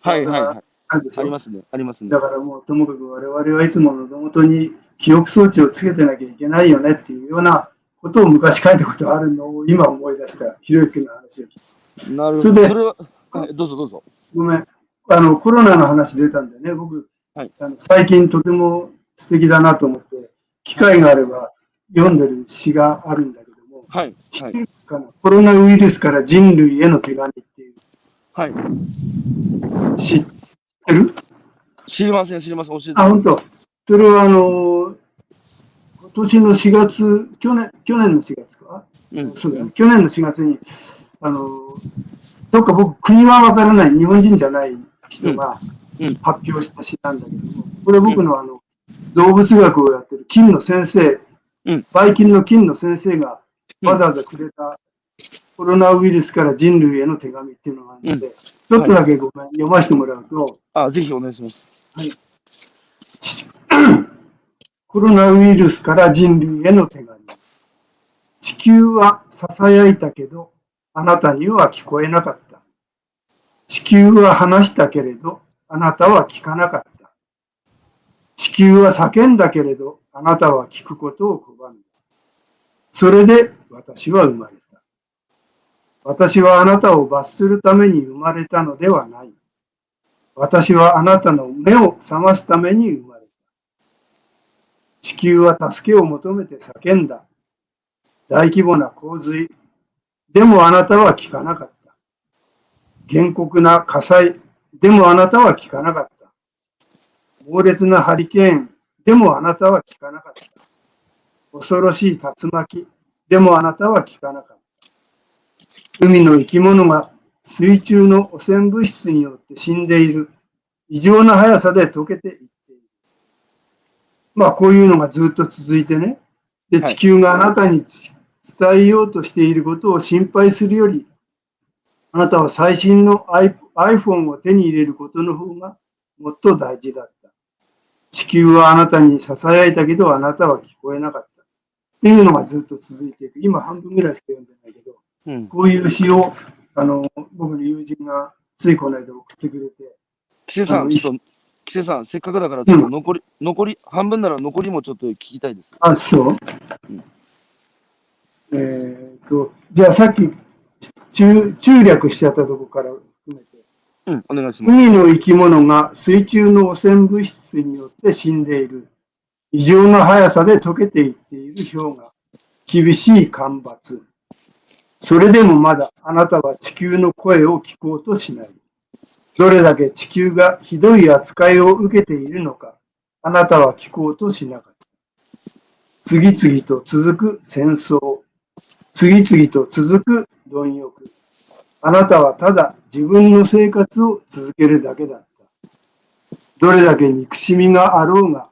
はいはいはい。ありますね。ありますねだ。からもうともかく我々はいつも喉元に記憶装置をつけてなきゃいけないよねっていうようなことを昔書いたことあるのを今思い出した、ひろゆきの話を聞いてなるほど。それでは、はい、どうぞどうぞ。ごめん。あの、コロナの話出たんでね、僕、はいあの最近とても素敵だなと思って、機会があれば読んでる詩があるんだけども、はい。はい。知ってるかな？コロナウイルスから人類への手紙っていうはい。詩知ってる？知りません、知りません。教えて。あ、本当。それはあの、今年の4月、去年、去年の4月か？うん。そうだね。去年の4月に、あの、どっか僕、国はわからない、日本人じゃない人が発表した詩なんだけども、これは僕のあの、動物学をやってる金の先生、うん。バイキンの金の先生がわざわざくれた、コロナウイルスから人類への手紙っていうのがあるので、ちょっとだけごめん、読ませてもらうと、あ、ぜひお願いします。[clears throat] コロナウイルスから人類への手紙。地球は囁いたけど、あなたには聞こえなかった。地球は話したけれど、あなたは聞かなかった。地球は叫んだけれど、あなたは聞くことを拒んだ。それで私は生まれた。私はあなたを罰するために生まれたのではない。私はあなたの目を覚ますために生まれた。地球は助けを求めて叫んだ。大規模な洪水。でもあなたは聞かなかった。厳酷な火災。でもあなたは聞かなかった。猛烈なハリケーン。でもあなたは聞かなかった。恐ろしい竜巻。でもあなたは聞かなかった。海の生き物が水中の汚染物質によって死んでいる。異常な速さで溶けていっている。まあ、こういうのがずっと続いてね。で、はい地球があなたに伝えようとしていることを心配するより、あなたは最新の iPhone を手に入れることの方がもっと大事だった。地球はあなたに囁いたけど、あなたは聞こえなかった。っていうのがずっと続いていく。今半分ぐらいしか読んでないけど、うん。こういう詩を、あの、僕の友人がついこの間送ってくれて、キセさん、ちょっと、キセさん、せっかくだから、ちょっと残り、残り、半分なら残りもちょっと聞きたいです。あ、そう？うんえーっと、じゃあさっき中中略しちゃったとこから含めて、うん、お願いします。海の生き物が水中の汚染物質によって死んでいる。異常な速さで溶けていっている氷河。厳しい干ばつ。それでもまだあなたは地球の声を聞こうとしない。どれだけ地球がひどい扱いを受けているのか、あなたは聞こうとしなかった。次々と続く戦争。次々と続く貪欲。あなたはただ自分の生活を続けるだけだった。どれだけ憎しみがあろうが、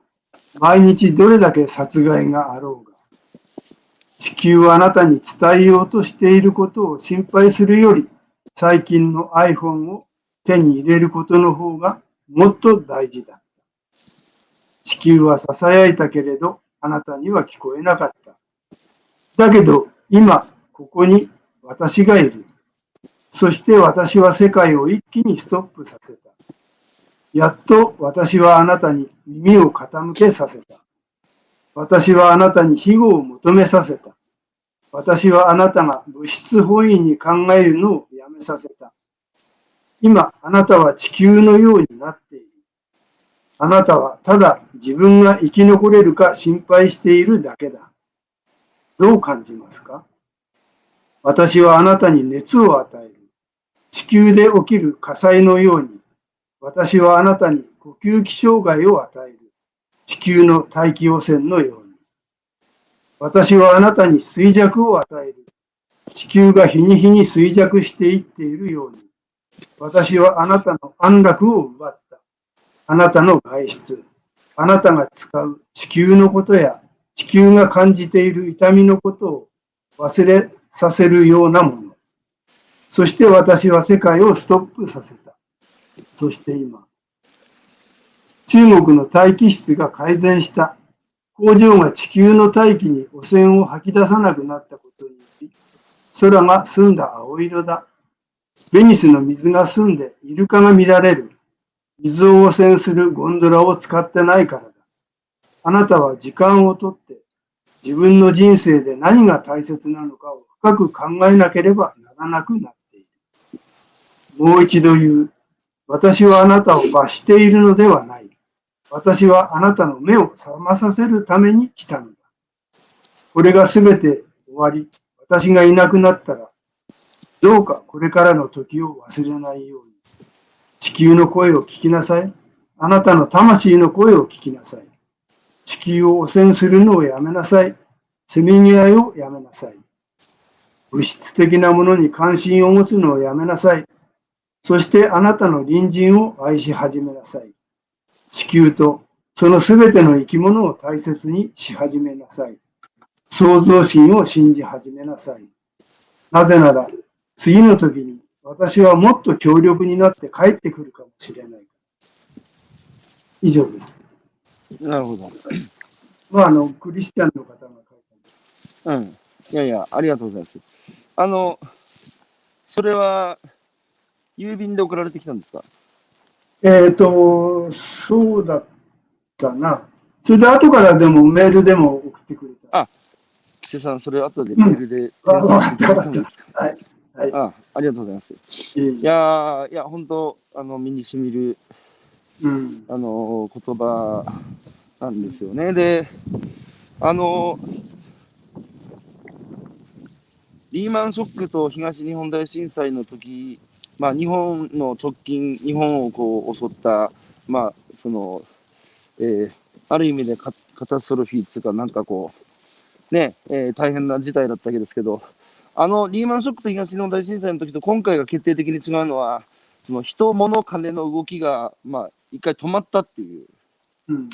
毎日どれだけ殺害があろうが、地球はあなたに伝えようとしていることを心配するより、最近の iPhone を手に入れることの方がもっと大事だった。地球は囁いたけれど、あなたには聞こえなかった。だけど、今、ここに私がいる。そして私は世界を一気にストップさせた。やっと私はあなたに耳を傾けさせた。私はあなたに庇護を求めさせた。私はあなたが物質本位に考えるのをやめさせた。今、あなたは地球のようになっている。あなたはただ自分が生き残れるか心配しているだけだ。どう感じますか？私はあなたに熱を与える。地球で起きる火災のように、私はあなたに呼吸器障害を与える。地球の大気汚染のように。私はあなたに衰弱を与える。地球が日に日に衰弱していっているように。私はあなたの安楽を奪った。あなたの外出、あなたが使う地球のことや地球が感じている痛みのことを忘れさせるようなもの。そして私は世界をストップさせた。そして今、中国の大気質が改善した。工場が地球の大気に汚染を吐き出さなくなったことにより、空が澄んだ青色だ。ベニスの水が澄んでイルカが見られる。水を汚染するゴンドラを使ってないから。あなたは時間をとって自分の人生で何が大切なのかを深く考えなければならなくなっている。もう一度言う。私はあなたを罰しているのではない。私はあなたの目を覚まさせるために来たのだ。これがすべて終わり、私がいなくなったら、どうかこれからの時を忘れないように。地球の声を聞きなさい。あなたの魂の声を聞きなさい。地球を汚染するのをやめなさい。せめぎ合いをやめなさい。物質的なものに関心を持つのをやめなさい。そしてあなたの隣人を愛し始めなさい。地球とそのすべての生き物を大切にし始めなさい。創造心を信じ始めなさい。なぜなら、次の時に私はもっと強力になって帰ってくるかもしれない。以上です。なるほど。まあ、あの、クリスチャンの方が書いた。うん。いやいや、ありがとうございます。あの、それは、郵便で送られてきたんですか？えっ、ー、と、そうだったな。それで後からでもメールでも送ってくれた。あ、木瀬さん、それ後でメールで、うん、はい。はい、あありがとうございます。いやいや、本当、あの、身にしみる、うん、あの、言葉なんですよね。で、あの、リーマンショックと東日本大震災の時まあ、日本の直近、日本をこう襲った、まあ、その、えー、ある意味でカタストロフィーっていうか、なんかこう、ね、えー、大変な事態だったわけですけど、あのリーマンショックと東日本大震災の時と今回が決定的に違うのは、その人、物、金の動きが、まあ、一回止まったっていう。うん、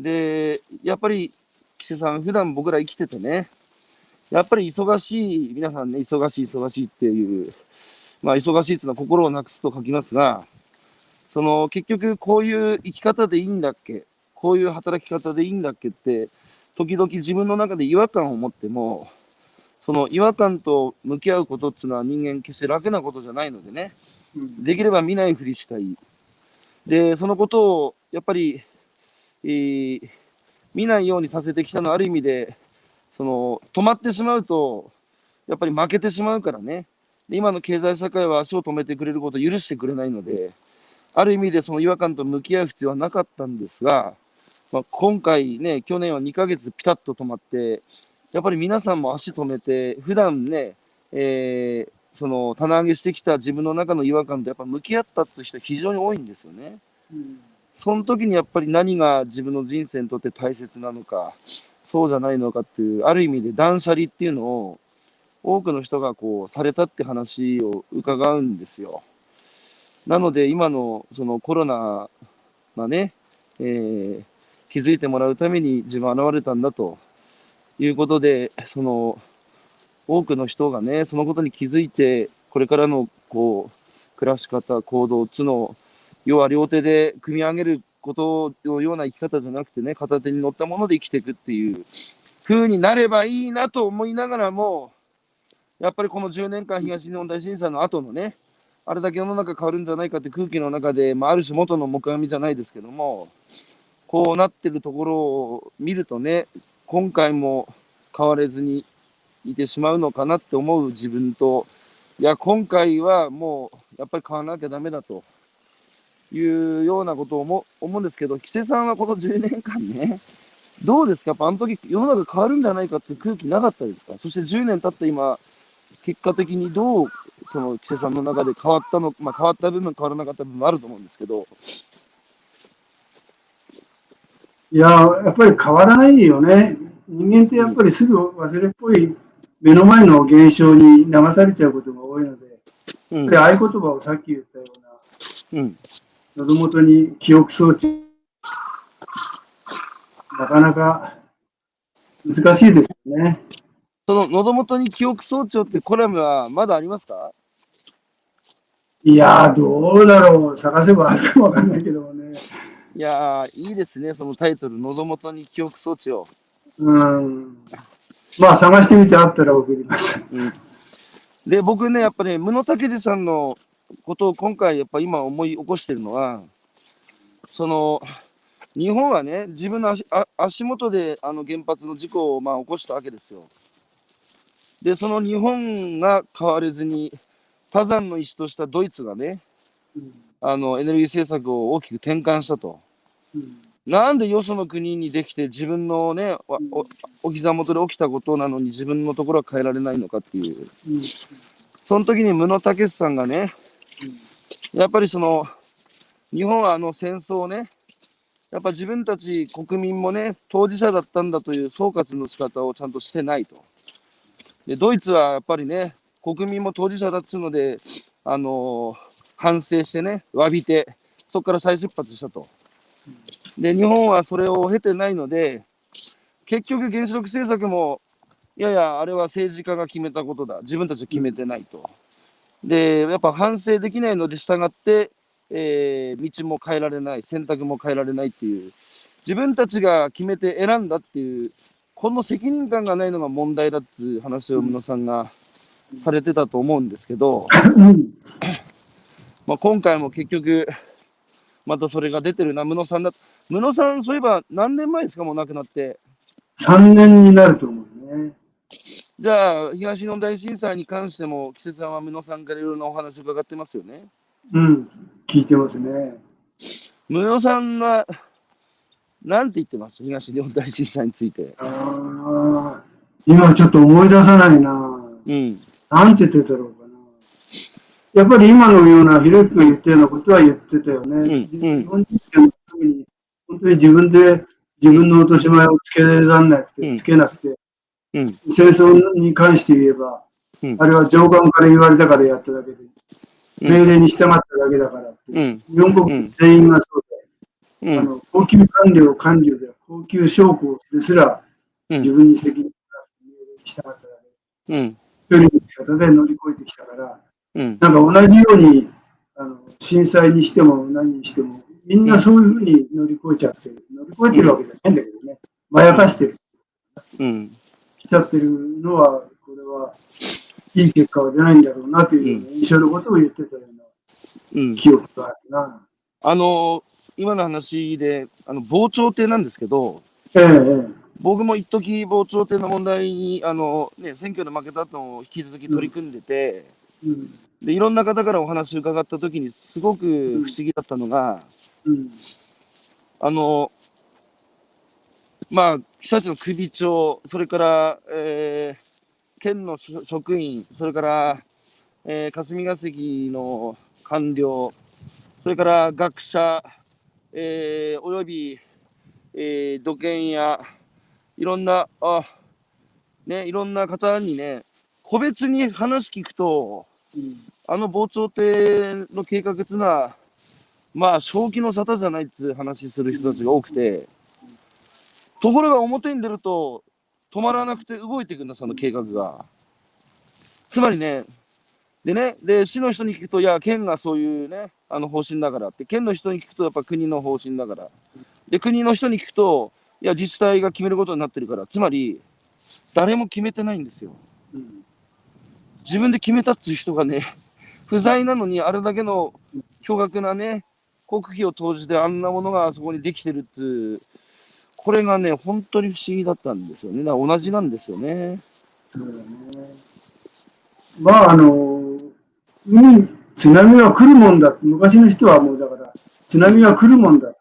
で、やっぱり、木瀬さん、普段僕ら生きててね、やっぱり忙しい、皆さんね、忙しい、忙しいっていう、まあ、忙しいというのは心をなくすと書きますが、その結局こういう生き方でいいんだっけこういう働き方でいいんだっけって、時々自分の中で違和感を持っても、その違和感と向き合うことっていうのは人間決して楽なことじゃないのでね、できれば見ないふりしたい。で、そのことをやっぱり、えー、見ないようにさせてきたのはある意味で、その止まってしまうと、やっぱり負けてしまうからね。今の経済社会は足を止めてくれることを許してくれないので、ある意味でその違和感と向き合う必要はなかったんですが、まあ、今回ね、去年は2ヶ月ピタッと止まって、やっぱり皆さんも足止めて、普段ね、えー、その棚上げしてきた自分の中の違和感とやっぱ向き合ったっていう人は非常に多いんですよね。うん、その時にやっぱり何が自分の人生にとって大切なのか、そうじゃないのかっていう、ある意味で断捨離っていうのを多くの人がこうされたって話を伺うんですよ。なので今のそのコロナがね、えー、気づいてもらうために自分現れたんだということで、その多くの人がね、そのことに気づいて、これからのこう暮らし方、行動つの、要は両手で組み上げることのような生き方じゃなくてね、片手に乗ったもので生きていくっていう風になればいいなと思いながらも、やっぱりこの10年間東日本大震災の後のね、あれだけ世の中変わるんじゃないかって空気の中で、まあ、ある種元の木阿弥じゃないですけども、こうなってるところを見るとね、今回も変われずにいてしまうのかなって思う自分と、いや、今回はもうやっぱり変わらなきゃダメだというようなことを思思うんですけど、木瀬さんはこの10年間ね、どうですか？やっぱあの時世の中変わるんじゃないかって空気なかったですか？そして10年経った今、結果的にどうその木瀬さんの中で変わったの、まあ、変わった部分、変わらなかった部分もあると思うんですけど。いや、やっぱり変わらないよね。人間ってやっぱりすぐ忘れっぽい目の前の現象に流されちゃうことが多いので、うんで合言葉をさっき言ったような、うん喉元に記憶装置、なかなか難しいですよね。その喉元に記憶装置をってコラムはまだありますか？いやー、どうだろう。探せばあるかもわかんないけどもね。いやー、いいですね、そのタイトル、喉元に記憶装置を。うん。まあ、探してみてあったら送ります。うん、で、僕ね、やっぱね、室武司さんのことを今回、やっぱ今思い起こしてるのは、その、日本はね、自分の足あ足元であの原発の事故をまあ起こしたわけですよ。で、その日本が変われずに、多山の石としたドイツがね、うんあのエネルギー政策を大きく転換したと。うんなんでよその国にできて自分のね、わおお膝元で起きたことなのに自分のところは変えられないのかっていう。うんその時に室武さんがね、やっぱりその、日本はあの戦争をね、やっぱ自分たち国民もね、当事者だったんだという総括の仕方をちゃんとしてないと。で、ドイツはやっぱりね、国民も当事者だっつうので、あのー反省してね、詫びて、そこから再出発したと。で、日本はそれを経てないので、結局原子力政策も、いやいや、あれは政治家が決めたことだ。自分たちは決めてないと。で、やっぱ反省できないので従って、えー道も変えられない、選択も変えられないっていう、自分たちが決めて選んだっていう、この責任感がないのが問題だっていう話を宇野さんがされてたと思うんですけど、うんまあ、今回も結局、またそれが出てるな、宇野さんだ。宇野さん、そういえば何年前ですか、もう亡くなって。3年になると思うね。じゃあ、東日本大震災に関しても、季節さんは宇野さんからいろいろなお話伺ってますよね。うん、聞いてますね。宇野さんは、なんて言ってます？東日本大震災について。ああ、今ちょっと思い出さないな。うん。なんて言ってたろうかな。やっぱり今のような、ひろゆきが言ったようなことは言ってたよね。うんうん日本人って特に、本当に自分で自分の落とし前をつけられなくて、うんつけなくて、うん。戦争に関して言えば、うんあれは上官から言われたからやっただけで、うん命令に従っただけだからって、うん。日本国全員がそうで、うん。あの高級官僚、官僚で、高級将校ですら、うん自分に責任があって命令に従っただけで、うん。一人の生き方で乗り越えてきたから、うん。なんか同じように、あの震災にしても何にしても、みんなそういうふうに乗り越えちゃってる。乗り越えてるわけじゃないんだけどね。まやかしてる。うん。きちゃってるのは、これはいい結果は出ないんだろうなという印象のことを言ってたようなうん。記憶があるな。あの今の話で、あの、防潮堤なんですけど、えええ僕も一時防潮堤の問題に、あの、ね、選挙で負けた後も引き続き取り組んでて、えうんで、いろんな方からお話を伺ったときに、すごく不思議だったのが、うん。あの、まあ、被災地の首長、それから、えー県の職員、それから、えー霞が関の官僚、それから学者、えーおよび、えー土建や、いろんな、あ、ね、いろんな方にね、個別に話聞くと、うん。あの防潮堤の計画っていうのは、まあ、正気の沙汰じゃないっていう話する人たちが多くて、ところが表に出ると、止まらなくて動いていくんだ、その計画が。つまりね、でね、で、市の人に聞くと、いや、県がそういうね、あの方針だからって、県の人に聞くと、やっぱ国の方針だから。で、国の人に聞くと、いや、自治体が決めることになってるから、つまり、誰も決めてないんですよ。自分で決めたっていう人がね、不在なのに、あれだけの巨額なね、国費を投じてあんなものがあそこにできてるっていう、これがね、本当に不思議だったんですよね。だ同じなんですよね。まあ、あの、海に津波は来るもんだって、昔の人はもうだから、津波は来るもんだ。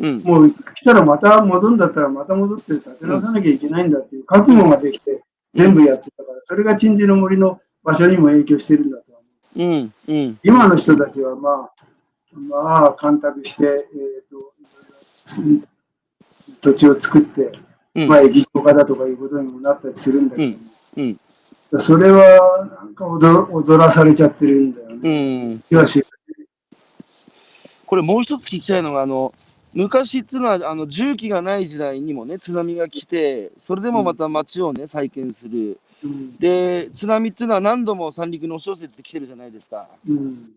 うん。もう来たらまた戻るんだったらまた戻って立て直さなきゃいけないんだっていう覚悟ができて全部やってたから、それが鎮守の森の場所にも影響してるんだと思う。うん。うん。今の人たちはまあ、まあ、干拓して、えっ、と、土地を作って、うん。まあ、液状化だとかいうことにもなったりするんだけど、うん。それはなんか踊踊らされちゃってるんだようね。これもう一つ聞きたいのが、あの、昔っていうのは、あの、重機がない時代にもね、津波が来て、それでもまた町をね、再建する。うんで、津波っていうのは何度も三陸の押し寄せてきてるじゃないですか。うん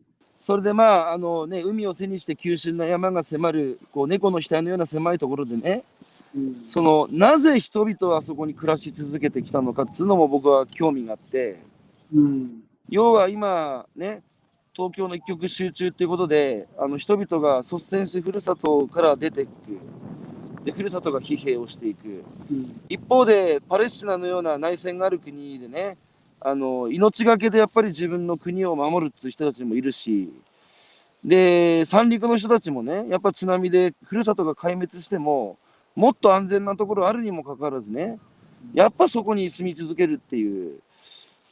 それでまあ、あのね、海を背にして急峻な山が迫る、こう、猫の額のような狭いところでね、うんその、なぜ人々はそこに暮らし続けてきたのかっていうのも僕は興味があって、うん要は今ね、東京の一極集中っていうことで、あの人々が率先してふるさとから出ていく。で、ふるさとが疲弊をしていく。うん一方で、パレスチナのような内戦がある国でね、あの、命がけでやっぱり自分の国を守るっていう人たちもいるし、で、三陸の人たちもね、やっぱ津波でふるさとが壊滅しても、もっと安全なところあるにもかかわらずね、やっぱそこに住み続けるっていう、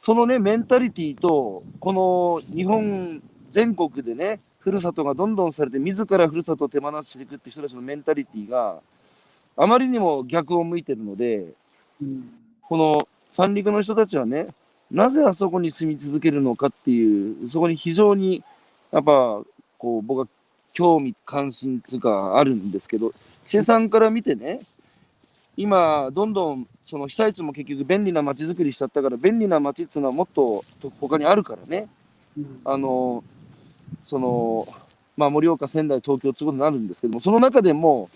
そのね、メンタリティと、この日本全国でね、ふるさとがどんどんされて、自らふるさとを手放していくっていう人たちのメンタリティが、あまりにも逆を向いてるので、うん。この三陸の人たちはね、なぜあそこに住み続けるのかっていう、そこに非常に、やっぱ、こう、僕は興味、関心つうかあるんですけど、瀬さんから見てね、今、どんどん、その被災地も結局便利な街づくりしちゃったから、便利な街っていうのはもっとと他にあるからね、うん。あの、その、まあ、盛岡、仙台、東京ってことになるんですけども、その中でも、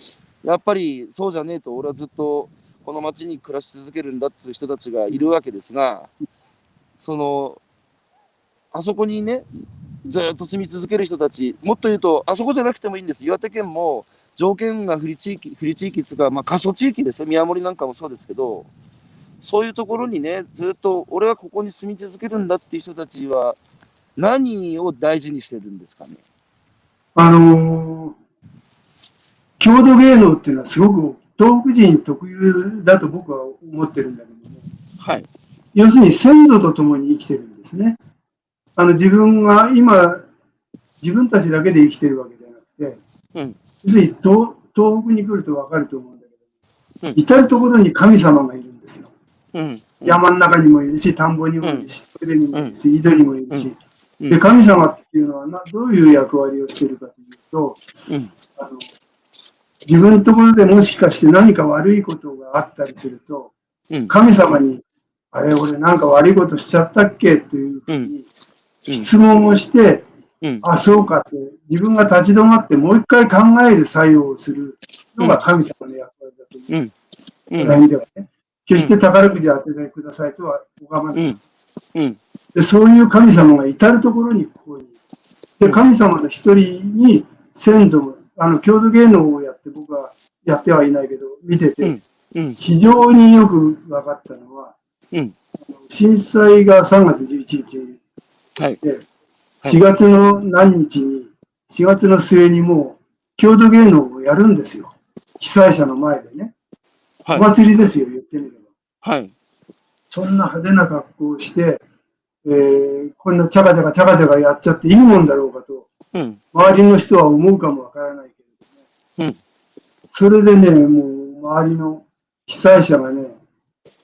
やっぱりそうじゃねえと、俺はずっとこの町に暮らし続けるんだっていう人たちがいるわけですが、その、あそこにね、ずっと住み続ける人たち、もっと言うと、あそこじゃなくてもいいんです。岩手県も条件が不利地域、不利地域っていうか、まあ、過疎地域ですよ。宮森なんかもそうですけど、そういうところにね、ずっと俺はここに住み続けるんだっていう人たちは、何を大事にしてるんですかね？あのー郷土芸能っていうのはすごく東北人特有だと僕は思ってるんだけども、はい。要するに先祖と共に生きてるんですね。あの自分が今、自分たちだけで生きてるわけじゃなくて、うん。要するに東東北に来ると分かると思うんだけど、うん。至るところに神様がいるんですよ。うん。山の中にもいるし、田んぼにもいるし、トイレにもいるし、井戸にもいるし、うん。で、神様っていうのはなどういう役割をしているかというと、うん。あの自分のところでもしかして何か悪いことがあったりすると、うん。神様に、あれ、俺なんか悪いことしちゃったっけ？というふうにうん質問をして、うん。あ、そうかって、自分が立ち止まってもう一回考える作用をするのが神様の役割だと思う。うん。悩みではね。決して宝くじを当ててくださいとは拝まない。うん。うん。で、そういう神様が至るところにここに。で、神様の一人に先祖も、あの、郷土芸能をやって僕はやってはいないけど、見てて、うんうん。非常によく分かったのは、震災が3月11日はい。で、はい4月の何日に、4月の末にもう、郷土芸能をやるんですよ。被災者の前でね。おはい。祭りですよ、言ってみれば。はい。そんな派手な格好をして、えーこんなチャカチャカチャカチャカやっちゃっていいもんだろうかと、うん。周りの人は思うかもわからないけれどね。うんそれでね、もう周りの被災者がね、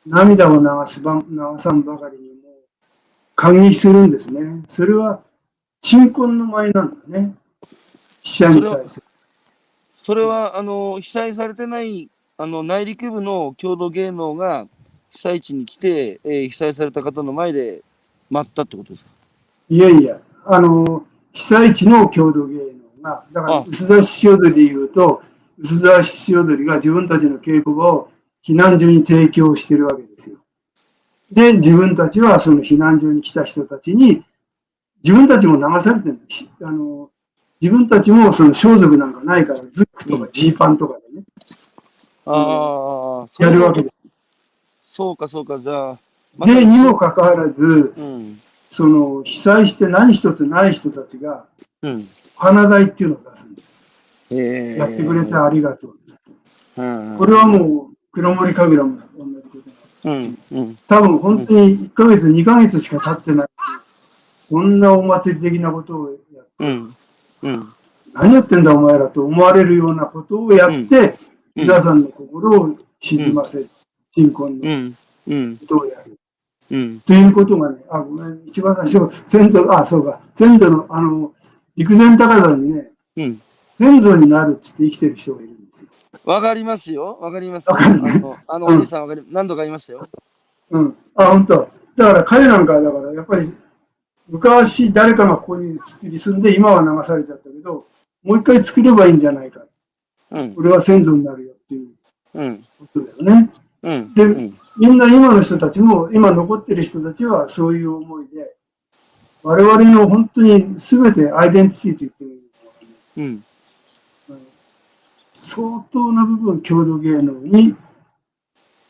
涙を流すばん流さんばかりにもう感激するんですね。それは鎮魂の舞なんだね。死者に対する。それは、あの、被災されてない、あの、内陸部の郷土芸能が被災地に来て、えー被災された方の前で待ったってことですか？いやいや、あの、被災地の郷土芸能が、だからあ、薄田し踊りで言うと、薄田し踊りが自分たちの稽古場を避難所に提供してるわけですよ。で、自分たちはその避難所に来た人たちに、自分たちも流されてる。あの、自分たちもその装束なんかないから、ズックとかジーパンとかでね、ああ、やるわけです。そうか、そうか、じゃあ。まで、にもかかわらず、うん。その被災して何一つない人たちが、うん。花代っていうのを出すんです。えーやってくれてありがとう。うん。これはもう、黒森神楽も同じことなんですうん。うん。多分本当に1ヶ月、2ヶ月しか経ってない。こんなお祭り的なことをやっうん。うん。何やってんだお前らと思われるようなことをやって、うん皆さんの心を沈ませる、鎮魂のうん。うん。ことをやる。うん。ということがね、あ、ごめん、一番最初、先祖、あ、そうか、先祖の、あの、陸前高田にね、うん。先祖になるっつって生きてる人がいる。わかりますよ。わかりますあの、あのおじさんわかり、何度か言いましたよ。うん。あ、本当。だから彼なんかはだから、やっぱり、昔誰かがここに作り住んで、今は流されちゃったけど、もう一回作ればいいんじゃないか。うん。俺は先祖になるよっていううん。ことだよね。うん。でうん。みんな今の人たちも、今残ってる人たちはそういう思いで、我々の本当に全てアイデンティティと言ってもいい。うん相当な部分、郷土芸能に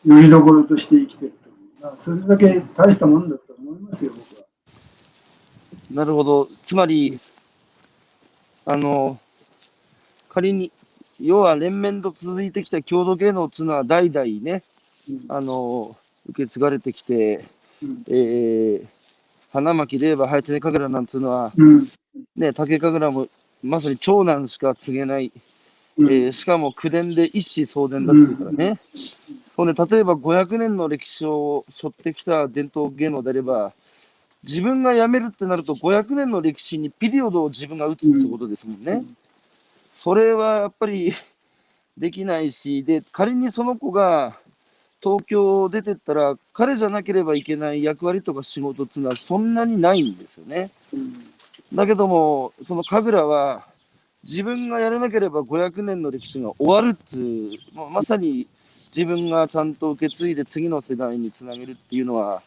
よりどころとして生きてると。それだけ大したもんだと思いますよ、僕は。なるほど。つまり、あの、仮に、要は連綿と続いてきた郷土芸能っていうのは代々ね、うんあの、受け継がれてきて、うんえー、花巻で言えば、ハイチネ神楽なんつうのは、うんね、竹神楽もまさに長男しか告げない、うんえーしかも口伝で一子相伝だっつうからね。ほんで、例えば500年の歴史を背負ってきた伝統芸能であれば、自分が辞めるってなると、500年の歴史にピリオドを自分が打つってことですもんね。それはやっぱりできないし、で、仮にその子が東京出てったら、彼じゃなければいけない役割とか仕事っていうのはそんなにないんですよね。うんだけども、その神楽は、自分がやらなければ500年の歴史が終わるっていう、まあまさに自分がちゃんと受け継いで次の世代につなげるっていうのは、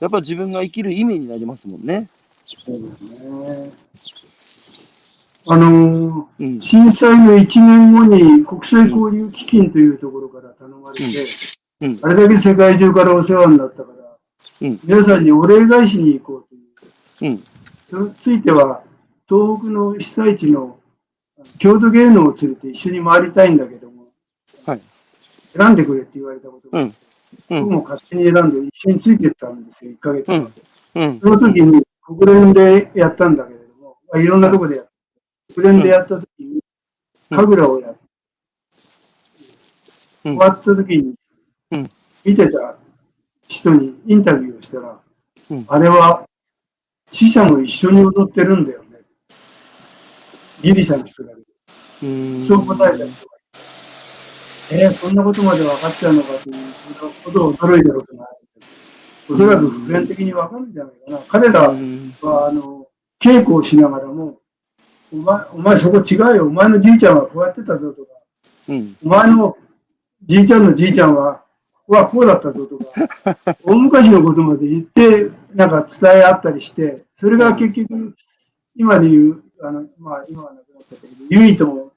やっぱ自分が生きる意味になりますもんね。そうですね。あのうんー、。震災の1年後に国際交流基金というところから頼まれて、うん。あれだけ世界中からお世話になったから、うん皆さんにお礼返しに行こうという。うん。それについては、東北の被災地の郷土芸能を連れて一緒に回りたいんだけども、はい選んでくれって言われたことがあって、うん僕も勝手に選んで一緒についてったんですよ、1ヶ月間。うん。その時に国連でやったんだけれども、まあ、いろんなとこでやった。国連でやった時に、神楽をやって、うん終わった時にうん、見てた人にインタビューをしたら、うんあれは死者も一緒に踊ってるんだよね。ギリシャの人だけど。うん。そう答えた人がいて、えー、そんなことまで分かっちゃうのかということを驚いたことがあるおそらく普遍的に分かるんじゃないかな。彼らうん。は、あの、稽古をしながらも、お前、お前そこ違うよ。お前のじいちゃんはこうやってたぞとか、うん。お前のじいちゃんのじいちゃんは、ここはこうだったぞとか、[laughs] 大昔のことまで言って、なんか伝え合ったりして、それが結局、今で言う、あの、まあ今はなくなっちゃったけど、唯とも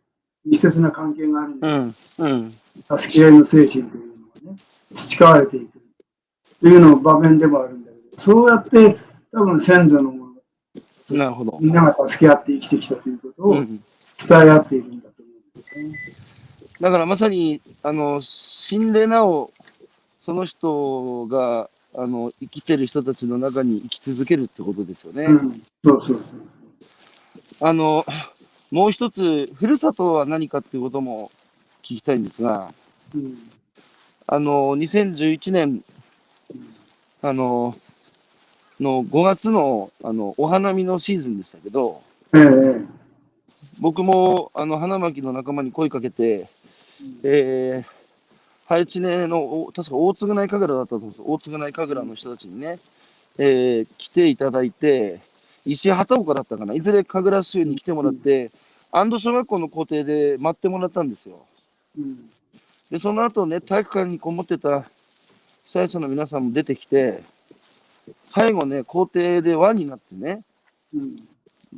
密接な関係があるんで、うん。うん。助け合いの精神というのがね、培われていくというの場面でもあるんだけど、そうやって多分先祖のもの、なるほど。みんなが助け合って生きてきたということをうん。伝え合っているんだと思うんですね。だからまさに、あの、死んでなお、その人が、あの、生きてる人たちの中に生き続けるってことですよね。うん、そうそうそう。あの、もう一つ、ふるさとは何かっていうことも聞きたいんですが、うん。あの、2011年、あの、の5月の、あの、お花見のシーズンでしたけど、ええ。僕も、あの、花巻の仲間に声かけて、えー、配置ねの、お確か大償い神楽だったと思うんです大償い神楽の人たちにね、えー来ていただいて、石畑岡だったかな、いずれ神楽州に来てもらって、安堵小学校の校庭で待ってもらったんですよ。うん。で、その後ね、体育館にこもってた被災者の皆さんも出てきて、最後ね、校庭で輪になってね、うん。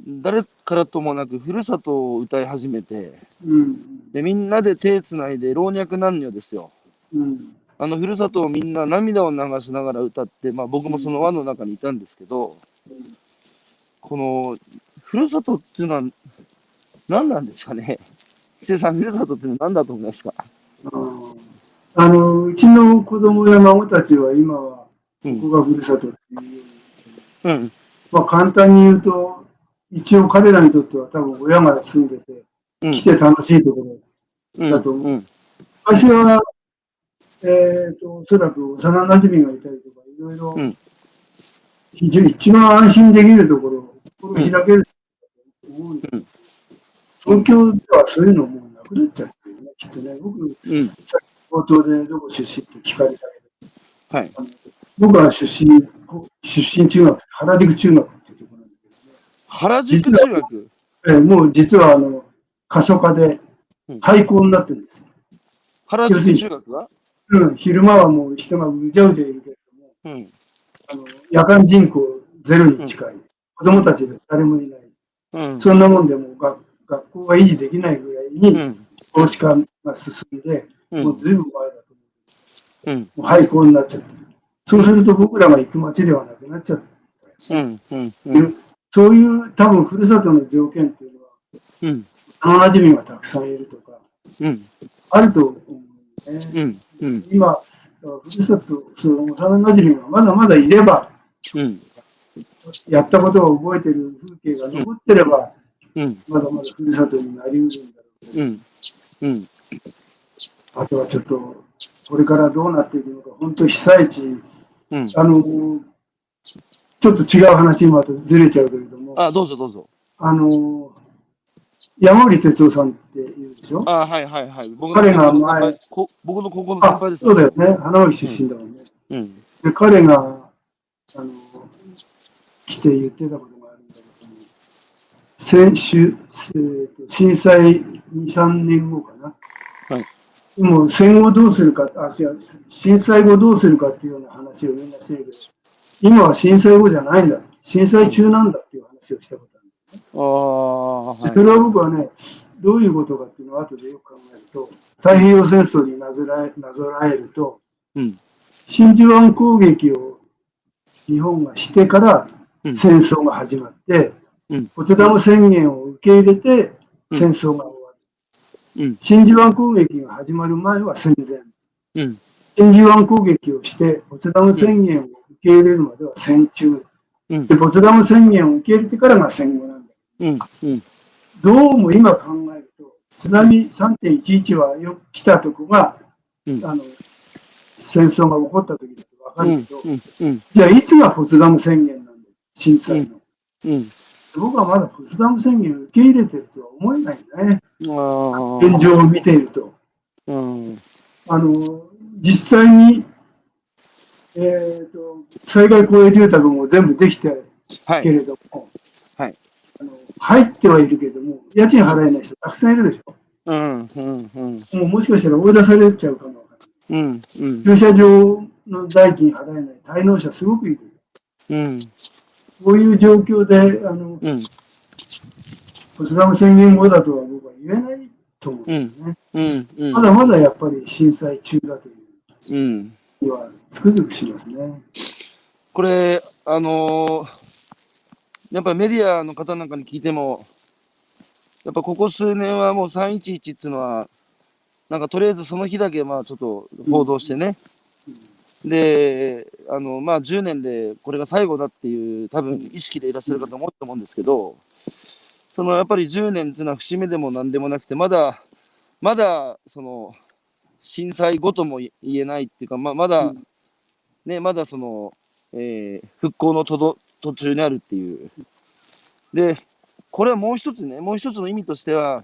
誰からともなくふるさとを歌い始めて、うん。で、みんなで手つないで老若男女ですよ。うん。あのふるさとをみんな涙を流しながら歌って、まあ僕もその輪の中にいたんですけど、このふるさとっていうのは何なんですかね？[laughs] 伊勢さん、ふるさとっていうのは何だと思いますか？ああの、うちの子供や孫たちは今は、うん。ここがふるさとっていうようん。まあ簡単に言うと、一応彼らにとっては多分親が住んでて、うん。来て楽しいところ。うんだと思ううん。昔は、えっ、と、おそらく幼馴染がいたりとか、いろいろうん、非常に一番安心できるところ、心開けると思うん。でうん。東京ではそういうのもうなくなっちゃってるね、きっとね。僕、うん。冒頭でどこ出身って聞かれたけど、はい。僕は出身、出身中学、原宿中学っていうところなん。だけどね。原宿中学えーもう実はあの、過疎化で廃校になってるん。ですよ。原宿中学はうん、昼間はもう人がうじゃうじゃいるけれども、うん。あの夜間人口ゼロに近い、子供たちで誰もいない、うん。そんなもんでもう学学校が維持できないぐらいうにん。少子化が進んで、うん。もうずいぶん前だと思う。うん。もう廃校になっちゃってる。そうすると僕らが行く街ではなくなっちゃった。うん。うん。うん。そういう多分ふるさとの条件っていうのは、うん。あの馴染みがたくさんいるとか、うん。あると思うね。うん。うん。今、ふるさと、その幼馴染がまだまだいれば、うん。やったことを覚えてる風景が残ってれば、うん。まだまだふるさとになりうるんだろうけど、うん。うん。あとはちょっと、これからどうなっていくのか、本当被災地、うん。あの、ちょっと違う話にまたずれちゃうけれども、あ、どうぞどうぞ。あの、山森哲夫さんっているでしょ？あ、はいはいはい。僕彼が前僕の高校の先あ輩、ですそうだよね。花巻出身だもんね。うん。で、彼が、あの、来て言ってたことがあるんだけども、先週、えーと震災2、3年後かな。はい。でも戦後どうするか、あ、違う、震災後どうするかっていうような話をみんなしてるけど、今は震災後じゃないんだ。震災中なんだっていう話をしたことある。ああ、はいそ。れは僕はね、どういうことかっていうのを後でよく考えると、太平洋戦争になぞらえなぞらえると、うん。真珠湾攻撃を日本がしてからうん戦争が始まって、うんポツダム宣言を受け入れてうん戦争が終わる。うん。真珠湾攻撃が始まる前は戦前。うん。真珠湾攻撃をして、ポツダム宣言を受け入れるまでは戦中。うんで、。ポツダム宣言を受け入れてからが戦後なんだ。うん。うん。どうも今考えると、津波3.11はよく来たとこが、うんあの戦争が起こった時だと分かうんるけど、。うん。じゃあいつがポツダム宣言震災の。うん。僕はまだポツダム宣言を受け入れてるとは思えないんだね。現状を見ていると。うん。あの実際に、えー、と災害公営住宅も全部できてはい。けれども、はいあの入ってはいるけども、家賃払えない人たくさんいるでしょ。うん。うん。うん。もうもしかしたら追い出されちゃうかもわからない。うん。うん。駐車場の代金払えない滞納者すごくいる。うん。こういう状況で、あの、うん。ポツダム宣言後だとは僕は言えないと思うんですね。うん。うん。まだまだやっぱり震災中だといううん。気はつくづくしますね。これ、あのーやっぱりメディアの方なんかに聞いても、やっぱここ数年はもう311っていうのは、なんかとりあえずその日だけまあちょっと報道してね、で、あの、まあ10年でこれが最後だっていう多分意識でいらっしゃる方も多いと思うんですけど、そのやっぱり10年っていうのは節目でも何でもなくて、まだ、まだその震災後とも言えないっていうか、まあ、まだ、うんね、まだその、えー復興のとど途中にあるっていう。で、これはもう一つね、もう一つの意味としては、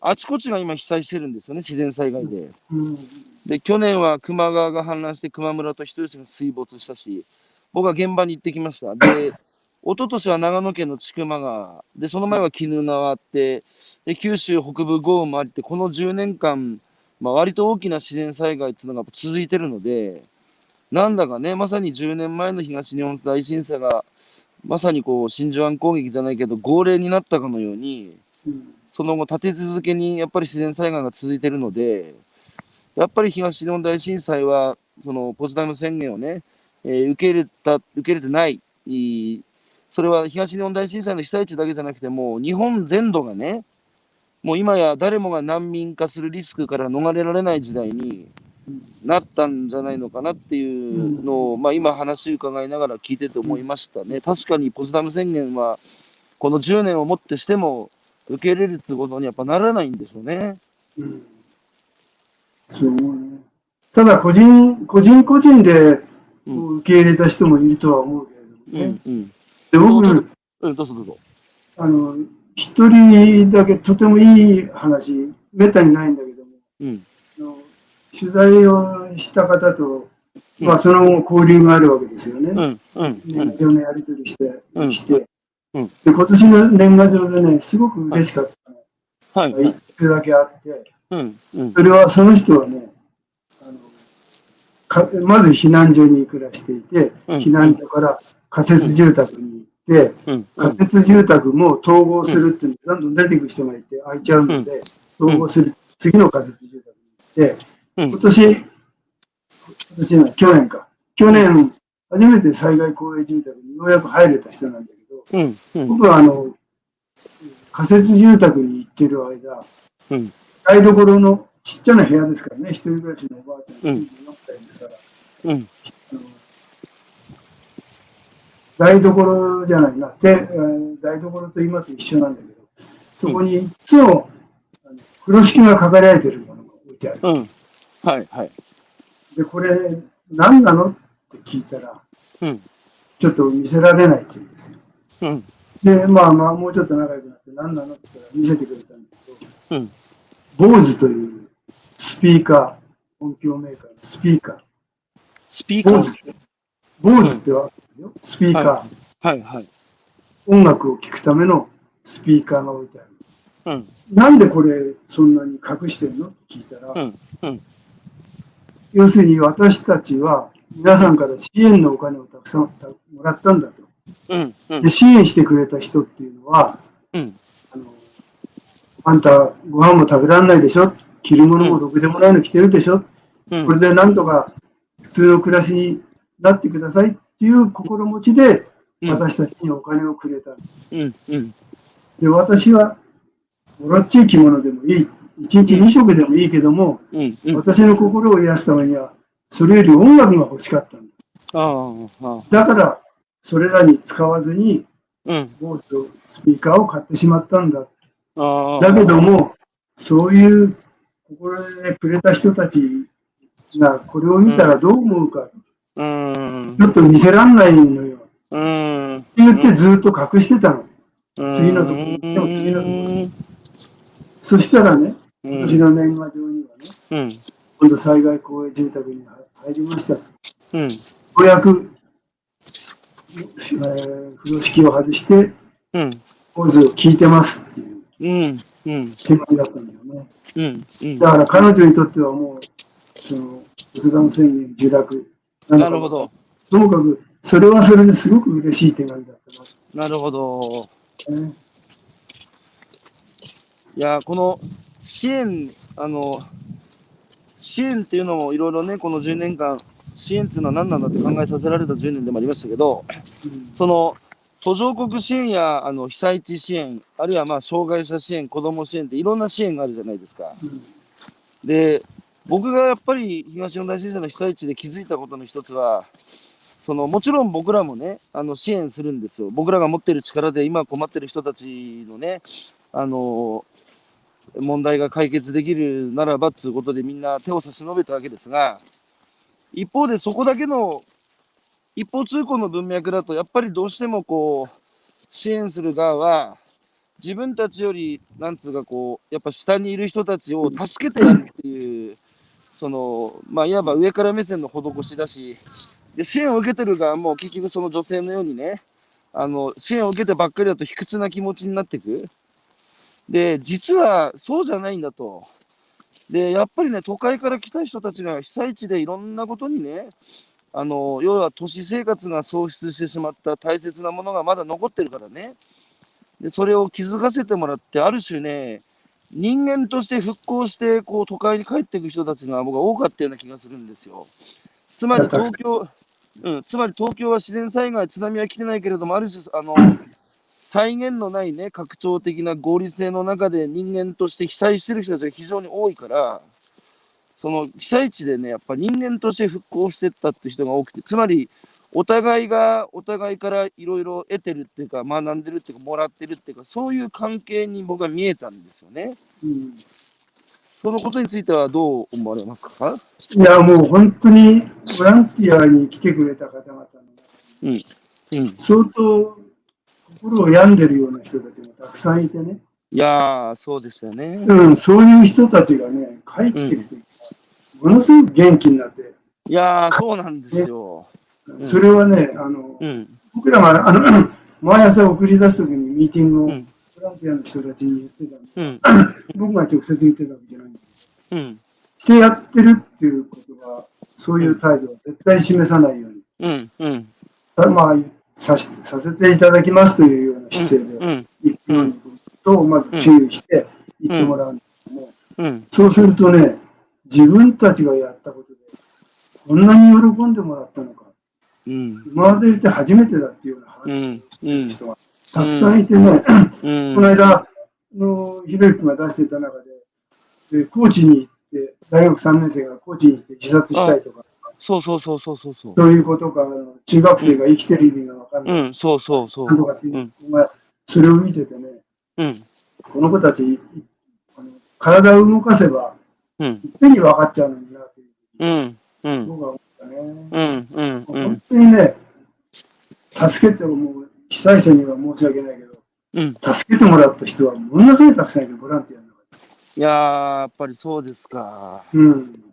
あちこちが今被災してるんですよね、自然災害で。うんで、去年は球磨川が氾濫して球磨村と人吉が水没したし、僕は現場に行ってきました。で、[laughs] 一昨年は長野県の千曲川、で、その前は鬼怒川あって、で、九州北部豪雨もありって、この10年間、まあ、割と大きな自然災害っていうのが続いてるので、なんだかね、まさに10年前の東日本大震災が、まさにこう、真珠湾攻撃じゃないけど、号令になったかのように、うんその後、立て続けにやっぱり自然災害が続いているので、やっぱり東日本大震災は、そのポツダム宣言をね、えー受け入れた、受け入れてない、それは東日本大震災の被災地だけじゃなくて、もう日本全土がね、もう今や誰もが難民化するリスクから逃れられない時代になったんじゃないのかなっていうのを、まあ今話伺いながら聞いてて思いましたね。確かにポツダム宣言は、この10年をもってしても、受け入れるってことにやっぱならないんでしょうね。うんそうね。ただ、個人、個人個人でうん受け入れた人もいるとは思うけれどもうね。んうん。で僕、うん、どうぞどうぞ。あの、一人だけとてもいい話、めったにないんだけども、うん。あの取材をした方と、うんまあ、その後交流があるわけですよね。うんうんうん年賀状のやり取りして、うんして、うんで、今年の年賀状でね、すごく嬉しかったはい一句だけあって、うんうん。それはその人はね、あのかまず避難所に暮らしていて、うん。避難所から仮設住宅に行って、うん。仮設住宅も統合するっていうのがどんどん出てくる人がいて、空いちゃうので、統合する、次の仮設住宅に行って、うん。今年、今年じゃない、去年か。去年、初めて災害公営住宅にようやく入れた人なんだけど、僕はあの、仮設住宅に行ってる間、うん台所のちっちゃな部屋ですからね、一人暮らしのおばあちゃん、うん24歳ですから、うん台所じゃないな、でえー台所と今と一緒なんだけど、そこにいつも、あの風呂敷がかかられてるものが置いてある。うん。はいはい。で、これ、何なのって聞いたら、うんちょっと見せられないって言うんですよ。うんで、まあまあ、もうちょっと仲良くなって、何なのって言ったら見せてくれたんだけど、うん。坊主というスピーカー、音響メーカーのスピーカー。スピーカー。坊主ってわかるよ。スピーカー、ははいはい。音楽を聴くためのスピーカーが置いてある。うんなんでこれそんなに隠してるの？って聞いたら、うんうん要するに私たちは皆さんから支援のお金をたくさんもらったんだと。うんうんで、支援してくれた人っていうのは、あんたご飯も食べられないでしょ？着るものもろくでもないの着てるでしょ、うんこれでなんとか普通の暮らしになってくださいっていう心持ちでうん私たちにお金をくれた。うんうんで、私はもろっちい着物でもいい。一日二食でもいいけども。私の心を癒すためには、それより音楽が欲しかったんだ。だから、それらに使わずに、うん。ボースピーカーを買ってしまったんだ。だけども、そういう心でくれた人たちがこれを見たらどう思うか、うん。ちょっと見せらんないのよ。ってうん。言ってずっと隠してたの。次のとこうんでも次のとこそしたらね、今年の年賀状にはね、うん。今度災害公営住宅に入りました。ようん。うやく、えー風呂敷を外して、うん。ポーズを聞いてますっていううん。うん。手紙だったんだよね。うん。うん。だから彼女にとってはもう、その、仏壇宣言受諾なるほど。ともかく、それはそれですごく嬉しい手紙だったなるほど。な、ね。いや、この支援、あの、支援っていうのもいろいろね、この10年間、支援っていうのは何なんだって考えさせられた10年でもありましたけど、うんその途上国支援やあの被災地支援、あるいはまあ障害者支援、子ども支援っていろんな支援があるじゃないですか。うんで、僕がやっぱり東日本大震災の被災地で気づいたことの一つは、そのもちろん僕らもね、あの支援するんですよ。僕らが持っている力で今困ってる人たちのね、あの問題が解決できるならばということでみんな手を差し伸べたわけですが、一方でそこだけの一方通行の文脈だと、やっぱりどうしてもこう、支援する側は、自分たちより、なんつうかこう、やっぱ下にいる人たちを助けてやるっていう、その、まあ、いわば上から目線の施しだし、で、支援を受けてる側も結局その女性のようにね、あの、支援を受けてばっかりだと卑屈な気持ちになっていく。で、実はそうじゃないんだと。で、やっぱりね、都会から来た人たちが被災地でいろんなことにね、あの、要は都市生活が喪失してしまった大切なものがまだ残ってるからね。で、それを気づかせてもらって、ある種ね、人間として復興して、こう、都会に帰っていく人たちが僕は多かったような気がするんですよ。つまり東京、うん、つまり東京は自然災害、津波は来てないけれども、ある種、あの、再現のないね、拡張的な合理性の中で人間として被災してる人たちが非常に多いから、その被災地でね、やっぱ人間として復興してったって人が多くて、つまり、お互いがお互いからいろいろ得てるっていうか、学んでるっていうか、もらってるっていうか、そういう関係に僕は見えたんですよね。うんそのことについてはどう思われますか？いや、もう本当にボランティアに来てくれた方々のうん。うん。相当心を病んでるような人たちがたくさんいてね、いやー、そうですよね。うん、そういう人たちがね、帰ってきて、ものすごく元気になって、いやー、そうなんですよ。んそれはね、あのうん。僕らがあの [clears throat] 毎朝送り出すときにミーティングをうんボランティアの人たちに言ってたんで、うん。[clears throat] 僕が直接言ってたわけじゃないんでうん。してやってるっていうことは、そういう態度は絶対示さないように、うん。うん。たまあ、さしさせていただきますというような姿勢でうん。行くようにと、まず注意して言ってもらうんですけども、うん。そうするとね、自分たちがやったことで、こんなに喜んでもらったのか、うん。今までいて初めてだっていうような話うん。をしてる人がたくさんいてね、うん。この間、のひろゆき君が出していた中で、で高知に行って、大学3年生が高知に行って自殺したいとか、そうそうそうそうそうそう。そういうことか、中学生が生きてる意味がわかんない、うん。そうそうそう。なんとかっていううん。のが、それを見ててね、うん。この子たち、あの体を動かせば、うん。いっぺんに分かっちゃうのになっていう、うん。うん。僕は思ったね。うん。うん。う本ん。当にね、助けてもう、被災者には申し訳ないけど、うん。助けてもらった人はものすごいたくさんいる、ボランティアの中で。いやー、やっぱりそうですか。うん。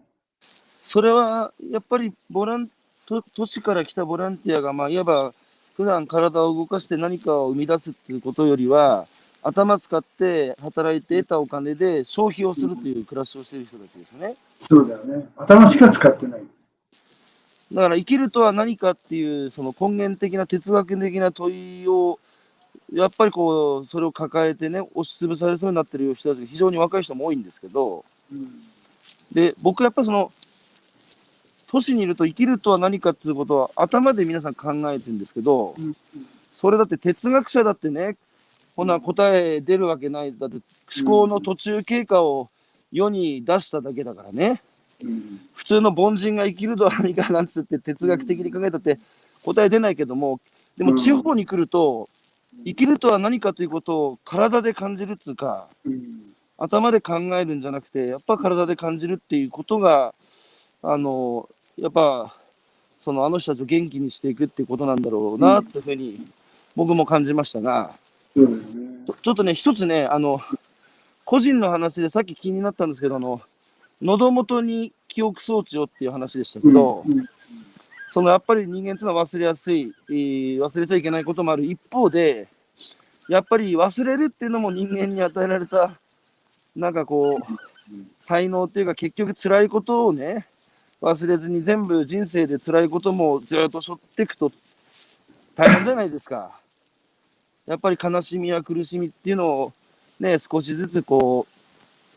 それは、やっぱり、ボラン、都都市から来たボランティアが、まあ、いわば、普段体を動かして何かを生み出すっていうことよりは、頭使って働いて得たお金で消費をするという暮らしをしている人たちですよね。そうだよね。頭しか使ってない。だから生きるとは何かっていうその根源的な哲学的な問いをやっぱりこうそれを抱えてね押しつぶされそうになってる人たちが非常に若い人も多いんですけどうん。で僕やっぱりその都市にいると生きるとは何かっていうことは頭で皆さん考えてるんですけどうんそれだって哲学者だってねほな答え出るわけないだって思考の途中経過を世に出しただけだからね。うん。普通の凡人が生きるとは何かなんつって哲学的に考えたって答え出ないけどもでもうん地方に来ると生きるとは何かということを体で感じるっつうかうん。頭で考えるんじゃなくてやっぱ体で感じるっていうことがあのやっぱそのあの人たちを元気にしていくっていうことなんだろうなっていうふうに僕も感じましたがそうだよね。ちょちょっとね一つねあの個人の話でさっき気になったんですけどあの喉元に記憶装置をっていう話でしたけど、うんそのやっぱり人間っていうのは忘れやすい、えー忘れちゃいけないこともある一方で、やっぱり忘れるっていうのも人間に与えられた、なんかこう、才能っていうか、結局辛いことをね、忘れずに全部人生で辛いこともずっと背負っていくと大変じゃないですか。やっぱり悲しみや苦しみっていうのをね、少しずつこ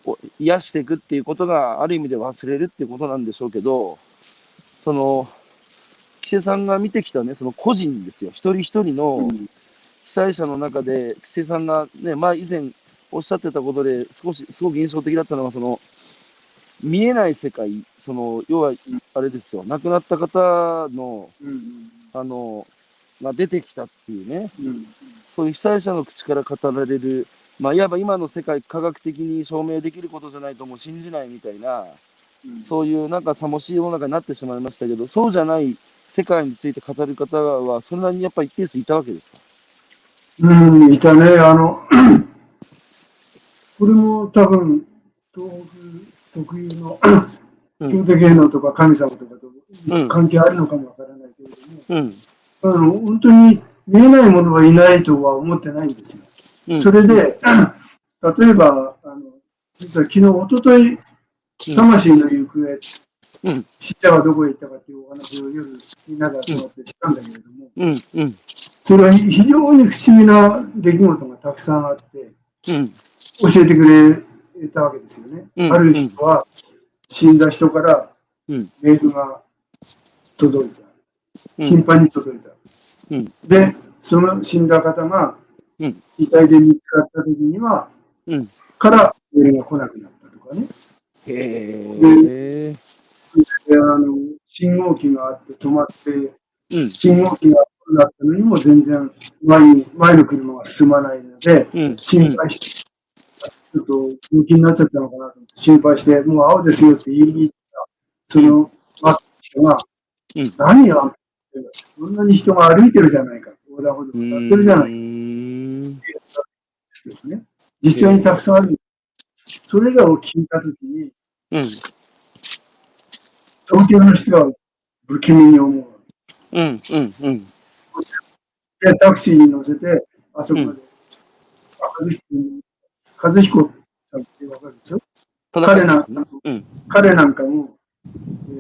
う、お癒していくっていうことがある意味で忘れるっていうことなんでしょうけど、その、岸さんが見てきたね、その個人ですよ、一人一人のうん。被災者の中で、岸さんがね、まあ以前おっしゃってたことで、少し、すごく印象的だったのは、その、見えない世界、その、要は、あれですよ、亡くなった方の、うん。あの、が出てきたっていうね、うん。そういう被災者の口から語られる、まあ、いわば今の世界、科学的に証明できることじゃないともう信じないみたいな、うん。そういうなんかさもしい世の中になってしまいましたけど、そうじゃない世界について語る方は、それなりにやっぱり一定数いたわけですか？うん、いたね。あの、[clears throat] これも多分、東北特有のうん。京都芸能とか神様とかうん。と関係あるのかもわからないけれども、うん、あの、本当に見えないものはいないとは思ってないんですよ。うんそれで、例えば、あの、実は昨日、一昨日魂の行方、うん。死者はどこへ行ったかっていうお話を夜、みんなで集まってしたんだけれども、うん、うん、それは非常に不思議な出来事がたくさんあって、うん、教えてくれたわけですよね。うん。ある人は、死んだ人からうん。メールが届いた。うん。頻繁に届いた。うん。で、その死んだ方がうん。遺体で見つかった時には、うん。からメールが来なくなったとかね。へえ。であの信号機があって止まって、うん、信号機がなったのにも全然前に前の車が進まないので、うん、心配して、ちょっと向きになっちゃったのかなと思って心配して、もう青ですよって言いに行った、その人が、うん。何やそんなに人が歩いてるじゃないか、横断歩道うん、渡ってるじゃないか。ね。実際にたくさんある。それらを聞いたときに、うん、東京の人は不気味に思う。うん、うん、うん、で、タクシーに乗せて、あそこまで、あ和彦和彦さんってわかるでしょ？彼なんかも、うん、彼なんかも、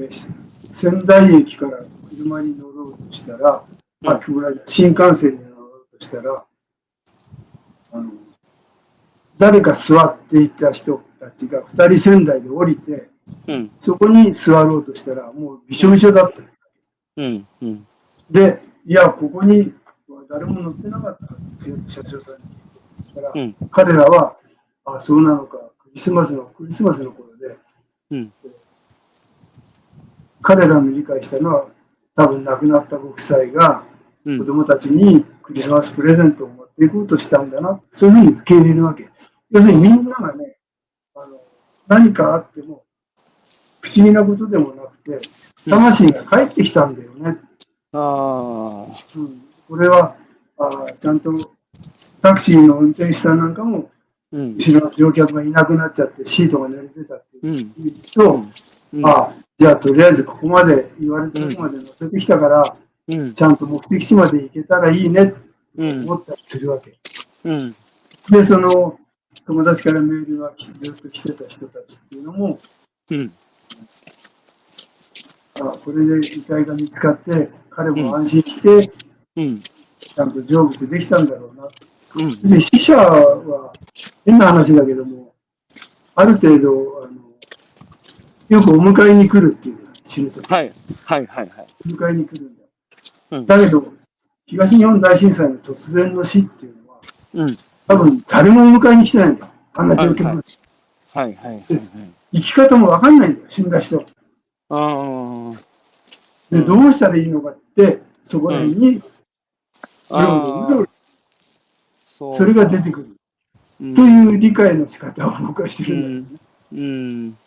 えー仙台駅から車に乗ろうとしたら、うん。あごめんなさい新幹線に乗ろうとしたら、あの誰か座っていた人たちが2人仙台で降りて、うん、そこに座ろうとしたら、もうびしょびしょだった。うん、うん、で、いや、ここには誰も乗ってなかったんですよ、車掌さんに。言ったら、うん。彼らは、あ、そうなのか、クリスマスの、クリスマスの頃で、うん。彼らの理解したのは、多分亡くなったご夫妻がうん。子供たちにクリスマスプレゼントを持っていこうとしたんだな、そういうふうに受け入れるわけ。要するにみんながね、あの何かあっても、不思議なことでもなくて、魂が帰ってきたんだよね。ああ、うん、これはあーちゃんとタクシーの運転手さんなんかもうん、後ろの乗客がいなくなっちゃってシートが濡れてたってうん、いうと、うん、ああじゃあとりあえずここまで言われたとこまで乗せてきたから、うん、ちゃんと目的地まで行けたらいいねってうん、思ったりするわけ。うん、でその友達からメールがきずっと来てた人たちっていうのもうん、あこれで遺体が見つかって彼も安心してうん、ちゃんと成仏できたんだろうな。うん、死者は変な話だけども、ある程度、あのよくお迎えに来るっていう、死ぬとき、はい、はい、はい、はい。お迎えに来るんだ。うんだけど、東日本大震災の突然の死っていうのは、うん、多分誰もお迎えに来てないんだ。あんな状況で、はいはい、はい、はい。生き方もわかんないんだよ、死んだ人。ああ、で、どうしたらいいのかって、そこら辺に、うろうろうろうろそそれが出てくる。うんという理解の仕方を僕はしてうるんだよね。ん、うん、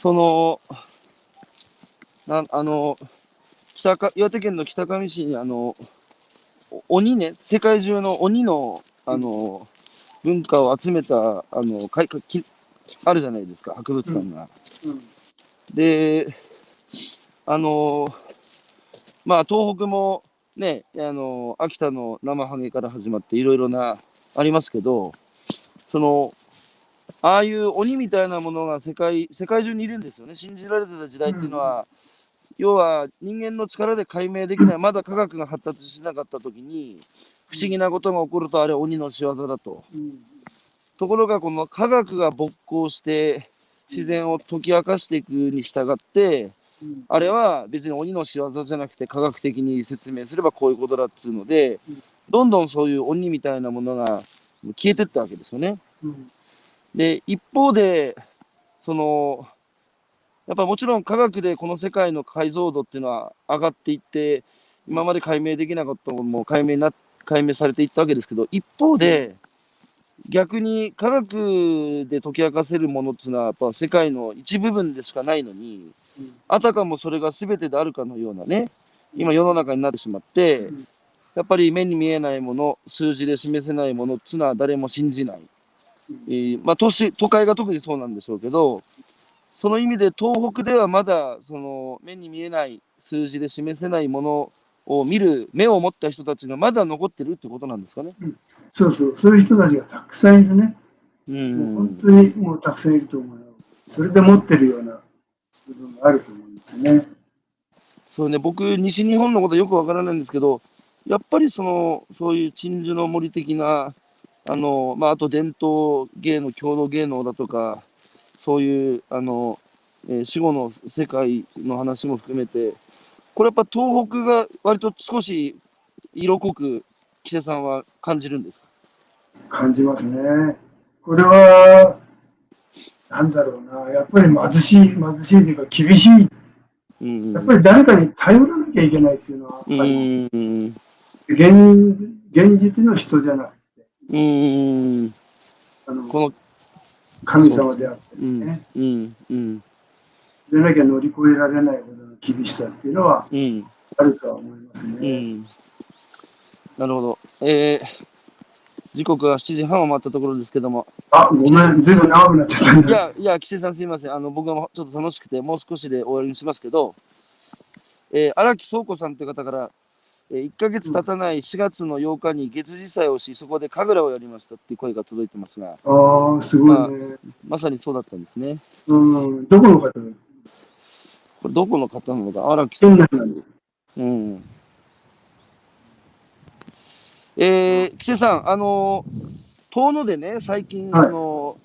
その、なあの、北か岩手県の北上市に、あの、お鬼ね、世界中の鬼の、あの、文化を集めた、あの、かいかきあるじゃないですか、博物館が。うんで、あの、まあ、東北もね、あの、秋田の生ハゲから始まっていろいろな、ありますけど、その、ああいう鬼みたいなものが世界、世界中にいるんですよね。信じられてた時代っていうのは、要は人間の力で解明できない、まだ科学が発達しなかった時に、不思議なことが起こると、あれは鬼の仕業だと。うんところが、この科学が勃興して、自然を解き明かしていくに従って、うんあれは別に鬼の仕業じゃなくて科学的に説明すればこういうことだっつうのでうん、どんどんそういう鬼みたいなものが消えてったわけですよね。うんで、一方で、その、やっぱもちろん科学でこの世界の解像度っていうのは上がっていって、今まで解明できなかったものも解明な、解明されていったわけですけど、一方で、逆に科学で解き明かせるものっていうのは、やっぱ世界の一部分でしかないのに、うん。あたかもそれが全てであるかのようなね、今世の中になってしまってうん、やっぱり目に見えないもの、数字で示せないものっていうのは誰も信じない。えーまあ、都市、都会が特にそうなんでしょうけど、その意味で東北ではまだその目に見えない数字で示せないものを見る目を持った人たちがまだ残ってるってことなんですかね。そうそう、そういう人たちがたくさんいるね。うん本当にもうたくさんいると思うよ。それで持ってるような部分があると思うんですね。そうね、僕、西日本のことよくわからないんですけど、やっぱりその、そういう鎮守の森的な、あの、まあ、あと伝統芸能、郷土芸能だとか、そういう、あの、えー死後の世界の話も含めて、これやっぱ東北が割と少し色濃く、木瀬さんは感じるんですか？感じますね。これは、なんだろうな、やっぱり貧しい、貧しいというか厳しい。うんやっぱり誰かに頼らなきゃいけないっていうのは、うん。現現実の人じゃなくて、うん。あのこの、神様であってうんね、。うん。うん。でなきゃ乗り越えられないほどの厳しさっていうのはうん。あるとは思いますうね。ん。なるほど。えー、時刻は7時半を回ったところですけども、あ、ごめん、ずいぶん長くなっちゃったね。いや、いや、岸井さんすいません。あの、僕はちょっと楽しくて、もう少しで終わりにしますけど、えー、荒木倉庫さんという方から、えー、1ヶ月経たない4月の8日に月次祭をし、そこで神楽をやりましたっていう声が届いてますが、ああ、すごいね。まさにそうだったんですね。うん、どこの方？これどこの方なのか、荒木さん。うん。えー、木瀬さん、あのー遠野でね、最近、はいあの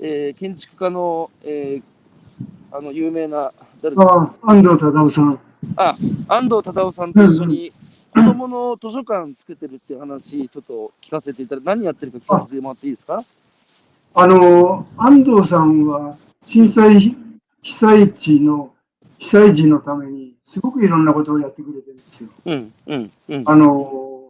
ーえー建築家の、えーあの有名な、誰ですかああ、安藤忠夫さん。安藤忠夫さんと一緒に、子供の図書館作ってるっていう話、ちょっと聞かせていただいて、何やってるか聞かせてもらっていいですか？あの、安藤さんは震災、被災地の、被災時のために、すごくいろんなことをやってくれてるんですよ。うん、うん、うん。あの、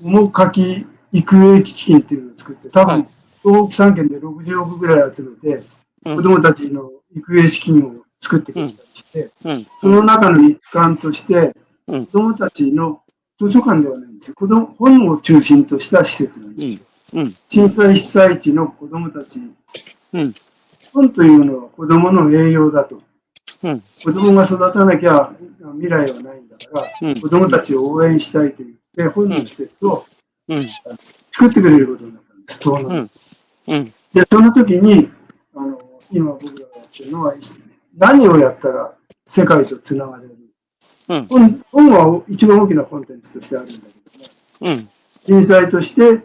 桃かき育英基金っていうのを作って、多はい。分、東北3県で60億ぐらい集めて、うん。子供たちの育英資金を作ってくれたりして、うん、その中の一環として、うん。子供たちの図書館ではないんですよ。子供本を中心とした施設なんです。うん、うん、震災被災地の子供たち、うん。本というのは子供の栄養だと。うん。子供が育たなきゃ未来はないんだから、うん。子供たちを応援したいと言って、本の施設をうん、作ってくれることになったんです、東南うん、で、その時に、あの、今僕らがやってるのは、何をやったら世界とつながれる。うん本本は一番大きなコンテンツとしてあるんだけども、うん、震災として、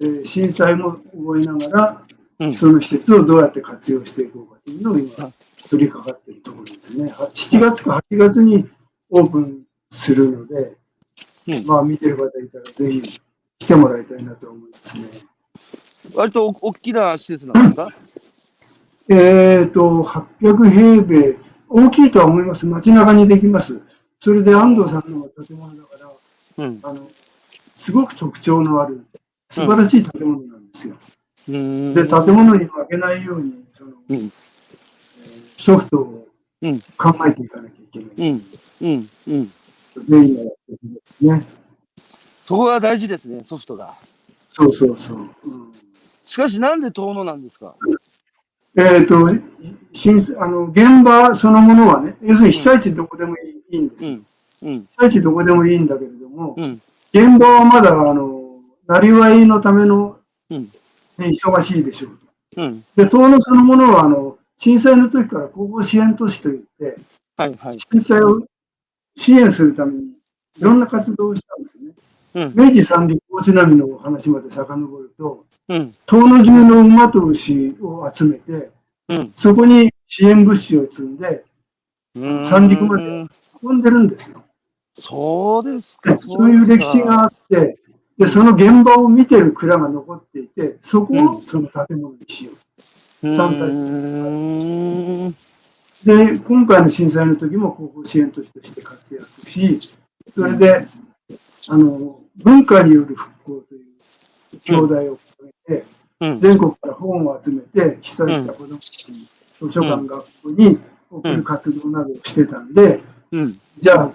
えー震災も覚えながら、うんその施設をどうやって活用していこうかというのをは今、取り掛かっているところですね。は7月か8月にオープンするので、うんまあ見てる方いたらぜひ来てもらいたいなと思いますね。割とお大きな施設なんですか？えっ、と、800平米、大きいとは思います。街中にできます。それで安藤さんの建物だから、うん、あの、すごく特徴のある、素晴らしい建物なんですよ。うーん。で、建物に負けないように、その、うんえーソフトをうん考えていかなきゃいけない。うん、うん、う今やってるんね。そこが大事ですね、ソフトが。そうそうそう。うんしかし、なんで遠野なんですか？えっ、と、震あの、現場そのものはね、要するに被災地どこでもいい,、んですよ。うん、うん、被災地どこでもいいんだけれども、うん、現場はまだ、あの、なりわいのための、うんね忙しいでしょう。で、遠野そのものは、あの、震災の時から後方支援都市といって、はい、はい。震災を支援するために、いろんな活動をしたんですね。うん、明治三陸大津波の話まで遡ると、うん、遠野中の馬と牛を集めて、うん。そこに支援物資を積んで、三陸まで運んでるんですよ。そうですか。でそういう歴史があって、で、その現場を見てる蔵が残っていて、そこをその建物にしよう三体ーん。う。で、今回の震災の時も後方支援都市として活躍し、それで、あの、文化による復興という教題をて、うん、全国から本を集めて、被災した子どもたちに、図書館、学校に送る活動などをしてたんで、うん、じゃあ、うん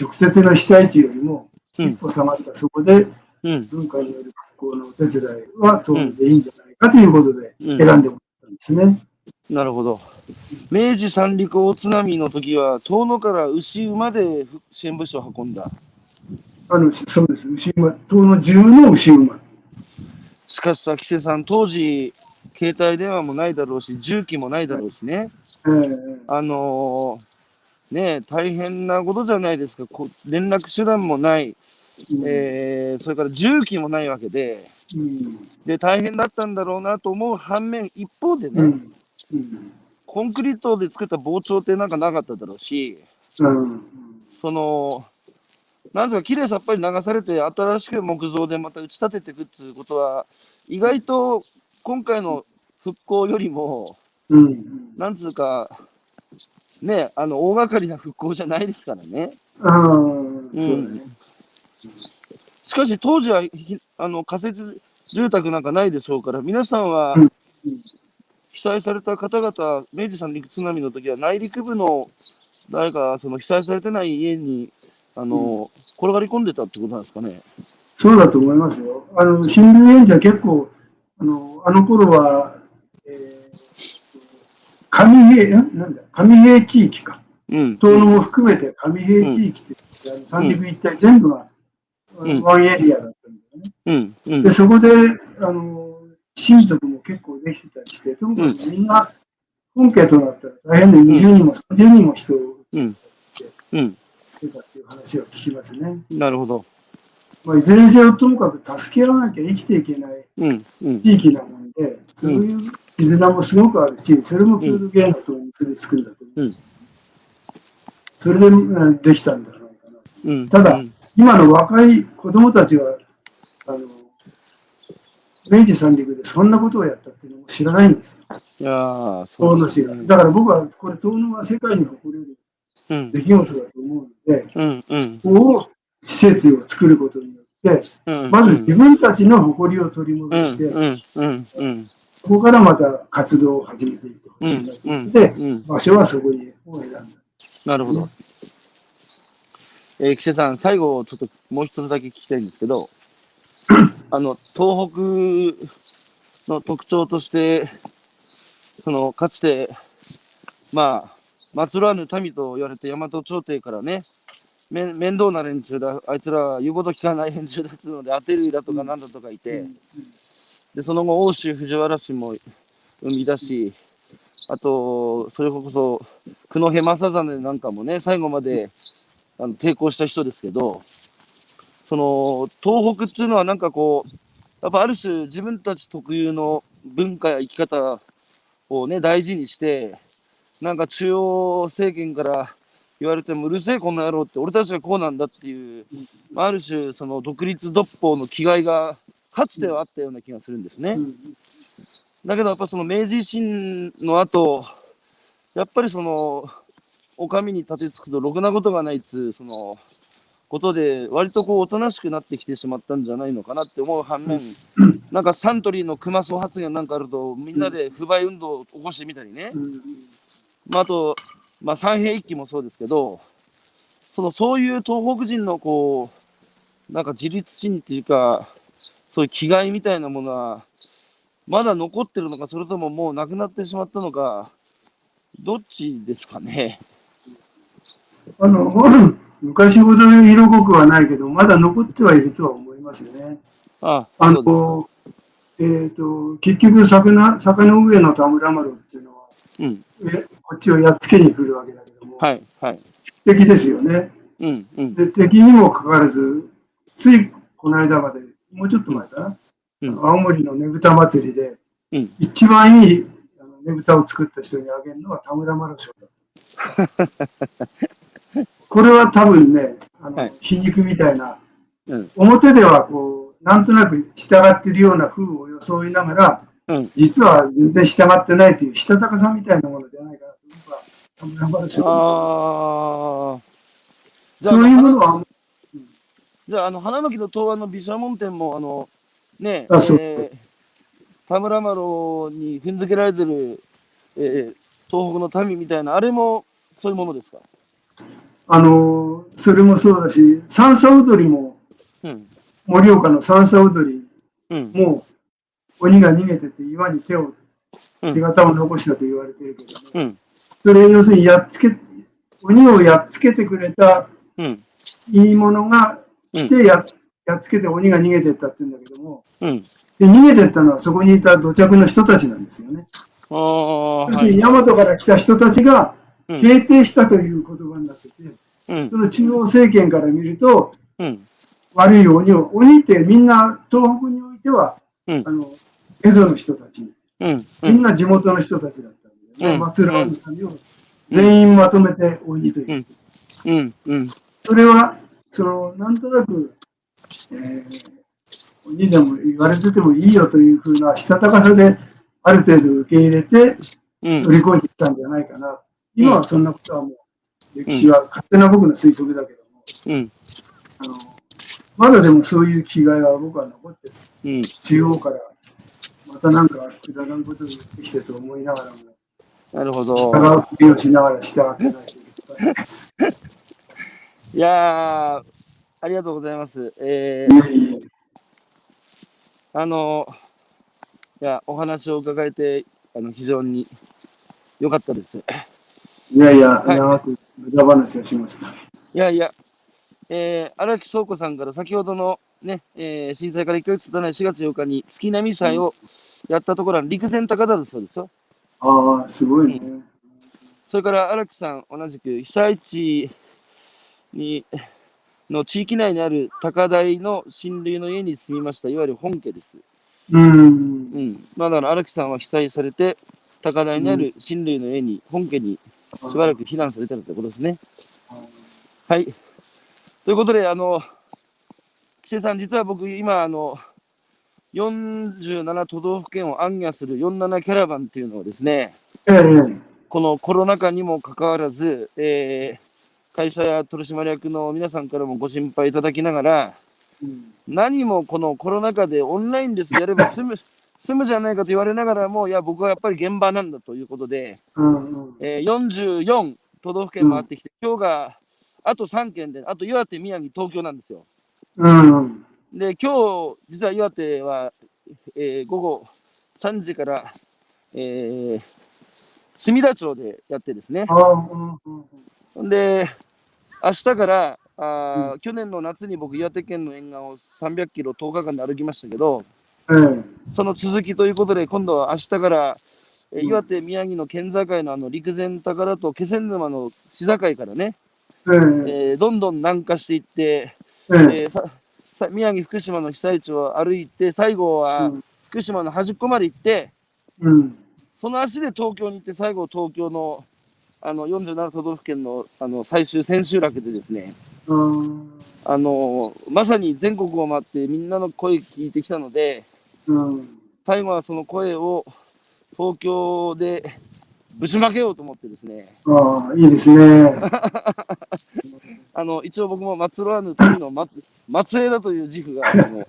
直接の被災地よりもうん一歩下がったそこでうん、文化による復興のお手伝いは当然でいいんじゃないかということでうん。選んでもらったんですね。なるほど。明治三陸大津波の時は、遠野から牛馬で支援物資を運んだ。あの、そうです。牛馬、遠野中の牛馬。しかしさ、木瀬さん、当時、携帯電話もないだろうし、重機もないだろうしね。えーあのーね大変なことじゃないですか。こ連絡手段もない、うん。えーそれから重機もないわけで、うん。で、大変だったんだろうなと思う反面、一方でね、コンクリートで作った防潮ってなんかなかっただろうし、うん。その、なんですか、きれいさっぱり流されて、新しく木造でまた打ち立てていくっていうことは、意外と今回の復興よりも、うんなんつうか、ね、あの大掛かりな復興じゃないですからね。うだね。しかし当時はひあの仮設住宅なんかないでしょうから、皆さんは被災された方々、明治三陸津波の時は内陸部の誰かその被災されてない家にあの、転がり込んでたってことなんですかね。そうだと思いますよ。あの、新聞演者結構、あの、あの頃は、えー、上平、ん？なんだ、上平地域か。うん。東野も含めて上平地域って、あの三陸一帯全部が、んワンエリアだったんだよね。うん。うんで、。そこで、あの、親族も結構できてたりして、とにかくみんな、本家となったら大変で20人も30人も人をうん。うん。出たっていう話を聞きますね。なるほど。まあ、いずれにせよともかく助け合わなきゃ生きていけないうん。うん。地域なもんで、そういう絆もすごくあるし、それも郷土芸能と結びつくんだと思う。うんそれでうんできたんだろうかな。うん。ただうん今の若い子供たちは、あの、明治三陸でそんなことをやったっていうのも知らないんですよ。いやー、そ。うですね。だから僕はこれ遠野が世界に誇れるうん。出来事だと思うので、うん。うん。ここを施設を作ることによって、うん。まず自分たちの誇りを取りうん。戻して、うん。うん。うん。そこからまた活動を始めていってほうしいなと。んうん。で、うん。場所はそこにを選んだ。なるほど。えー、岸田さん、最後、ちょっともう一つだけ聞きたいんですけど、[coughs] あの、東北の特徴として、その、かつて、まあ、祀らぬ民と言われて大和朝廷からね、め面倒な連中だ、あいつらは言うこと聞かない連中だっつうので、当てるだとかなんだとかいて、で、その後、欧州藤原氏も生み出し、あと、それこそ、久野辺正実なんかもね、最後まであの抵抗した人ですけど、その、東北っていうのはなんかこう、やっぱある種自分たち特有の文化や生き方をね、大事にして、なんか中央政権から言われてもうるせえこの野郎って俺たちはこうなんだっていう、まあある種その独立独法の気概がかつてはあったような気がするんですね。うん。だけどやっぱその明治維新の後、やっぱりその、お上に立てつくとろくなことがないっつう、その、ことで、割とこう、おとなしくなってきてしまったんじゃないのかなって思う反面、なんかサントリーの熊荘発言なんかあると、みんなで不買運動を起こしてみたりね、うんまあ、あと、まあ、三平一揆もそうですけど、その、そういう東北人のこう、なんか自立心っていうか、そういう気概みたいなものは、まだ残ってるのか、それとももうなくなってしまったのか、どっちですかね？あの、[coughs] 昔ほど色濃くはないけど、まだ残ってはいるとは思いますね。ああの、えっ、と、結局坂、坂の上の田村丸っていうのは、うん。えこっちをやっつけに来るわけだけども、はい、はい。敵ですよね。うん、うん。で、敵にもかかわらず、ついこの間まで、もうちょっと前かな、うん青森のねぶた祭りで、うん一番いいあのねぶたを作った人にあげるのは田村丸賞だった。[laughs] これは多分ね、あのはい皮肉みたいな、うん表ではこう、なんとなく従ってるような風を装いながら、うん実は全然従ってないというしたたかさみたいなものじゃないかなと僕は田村丸賞ああ。じゃあ、そういうもあののは、じゃあ、あの、花巻の東湾の毘沙門天も、あの、ね、あそうえー田村麻呂に踏んづけられてる、えー東北の民みたいな、あれもそういうものですか？あの、それもそうだし、三叉踊りも、うん。盛岡の三叉踊りうん。鬼が逃げてて岩に手をうん手形を残したと言われてるけどね。うん。それ要するにやっつけ、鬼をやっつけてくれたうん。いいものが来てや,、やっつけて鬼が逃げてったって言うんだけども、うん。で逃げてったのはそこにいた土着の人たちなんですよね。要するにはい。大和から来た人たちがうん。平定したという言葉になってて、うんそ。の中央政権から見ると、うん。悪い鬼を、鬼ってみんな東北においては、うんあの、蝦夷の人たち、うん。みんな地元の人たちだったんだよね。うん松浦の民を全員まとめて鬼という。うんうん。うん。それは、その、なんとなく、えー、鬼でも言われててもいいよというふうなしたたかさで、ある程度受け入れてうん。乗り越えてきたんじゃないかな。今はそんなことはもう、歴史は勝手な僕の推測だけども、うん。あの、まだでもそういう気概は僕は残ってる。うん。中央から、またなんかくだらんことを言ってきてと思いながらも、なるほど。従うふりをしながら従ってないといけない。いやー、ありがとうございます。えいー、あの、いや、お話を伺えて、あの、非常に良かったです。いいやいや、はい長く無駄話をしました。やいや、えー、荒木倉庫さんから先ほどのね、えー震災から1ヶ月経たない4月8日に月並み祭をやったところは陸前高田だそうですよ。ああ、すごいね。それから荒木さん、同じく被災地にの地域内にある高台の親類の家に住みました、いわゆる本家です。うん。うん。まあだから荒木さんは被災されて、高台にある親類の家に、本家にしばらく避難されてたということですね。はい。ということで、あの、岸江さん、実は僕、今、あの、47都道府県を暗夜する47キャラバンっていうのをですね、ええ、このコロナ禍にもかかわらず、えー会社や取締役の皆さんからもご心配いただきながら、うん。何もこのコロナ禍でオンラインです。やれば [laughs] 済む済むじゃないかと言われながらも、いや、僕はやっぱり現場なんだということで、うんうん。えー44都道府県回ってきて、今日があと3県で、あと岩手、宮城、東京なんですよ。うん。うんで、今日、実は岩手は、えー午後3時から、えー墨田町でやってですね。うで、明日から、あー去年の夏に僕、岩手県の沿岸を300キロ10日間で歩きましたけど、ええ、その続きということで、今度は明日から、えーうん。岩手、宮城の県境のあの陸前高田と気仙沼の市境からね、ええ、えーどんどん南下していって、ええ、えーささ宮城、福島の被災地を歩いて、最後はうん。福島の端っこまで行って、うん、その足で東京に行って、最後、東京のあの47都道府県のあの最終千秋楽でですね、うん、あのまさに全国を回ってみんなの声聞いてきたので、うん、最後はその声を東京でぶちまけようと思ってですね、ああ、いいですね。[laughs] あの一応僕も松ロアヌ富の松末裔だという自負があるも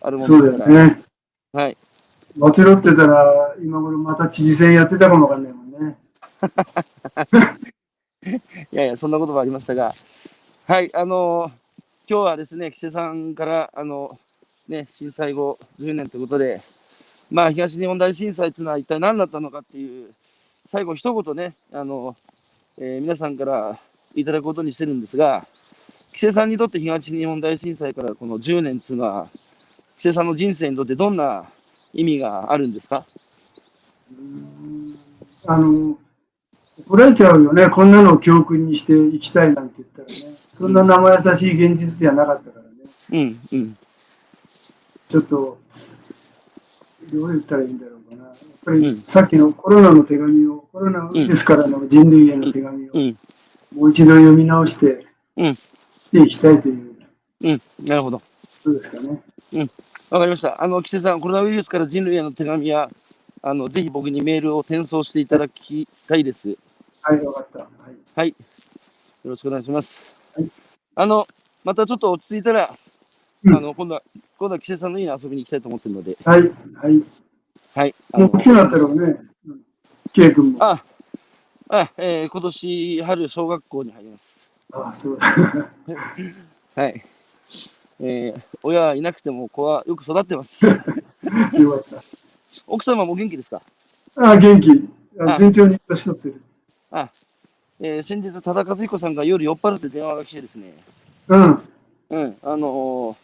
あるもそうんですから、だよね。はい、間違ってたら、今頃また知事選やってたかもわかんないもんね。[laughs] いやいや、そんなこともありましたが、はい、あの今日はですね、木瀬さんから、あのね、震災後10年ということで、まあ、東日本大震災というのは一体何だったのかっていう、最後一言ね、あのえー皆さんからいただくことにしてるんですが、木瀬さんにとって東日本大震災からこの10年っていうのは、木瀬さんの人生にとってどんな意味があるんですか？うんあの、怒られちゃうよね。こんなのを教訓にしていきたいなんて言ったらね。そんな生優しい現実じゃなかったからね。うん、うん、ちょっと、どう言ったらいいんだろうかな。やっぱりうんさっきのコロナの手紙を、コロナウイルスからの人類への手紙をうん、もう一度読み直して、うんいきたいといううん、なるほど。ことですかね。わかりました。あの、木瀬さん、コロナウイルスから人類への手紙や、あの、ぜひ僕にメールを転送していただきたいです。よはい、わかった。はい。ろしくお願いします。はいあの、またちょっと落ち着いたら、うんあの、今度は、今度は木瀬さんの家に遊びに行きたいと思ってるので、はい、はい。はい。もう大きくなったろうね。うん。K 君も。ああ、あ、えー今年春、小学校に入ります。あ、そうだ。はい。えー親はいなくても子はよく育ってます。[laughs] よかった。奥様も元気ですか？あ、元気。ああ順調に年取ってる。えー先日、多田和彦さんが夜酔っ払って電話が来てですね、うん。うん、あのー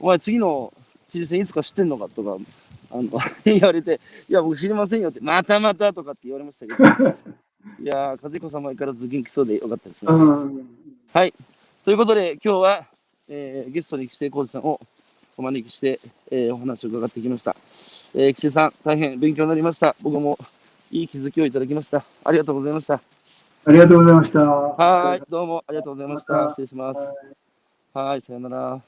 お前次の知事選いつか知ってんのかとか、あの [laughs] 言われて、いや、僕知りませんよって、またまたとかって言われましたけど、[laughs] いやー、和彦さんも相変わらず元気そうでよかったですね。うん。ということで、今日は、えーゲストに規制浩二さんをお招きして、えーお話を伺ってきました。えー、規制さん、大変勉強になりました。僕もいい気づきをいただきました。ありがとうございました。ありがとうございました。はーい、どうもありがとうございました。失礼します。はい、さよなら。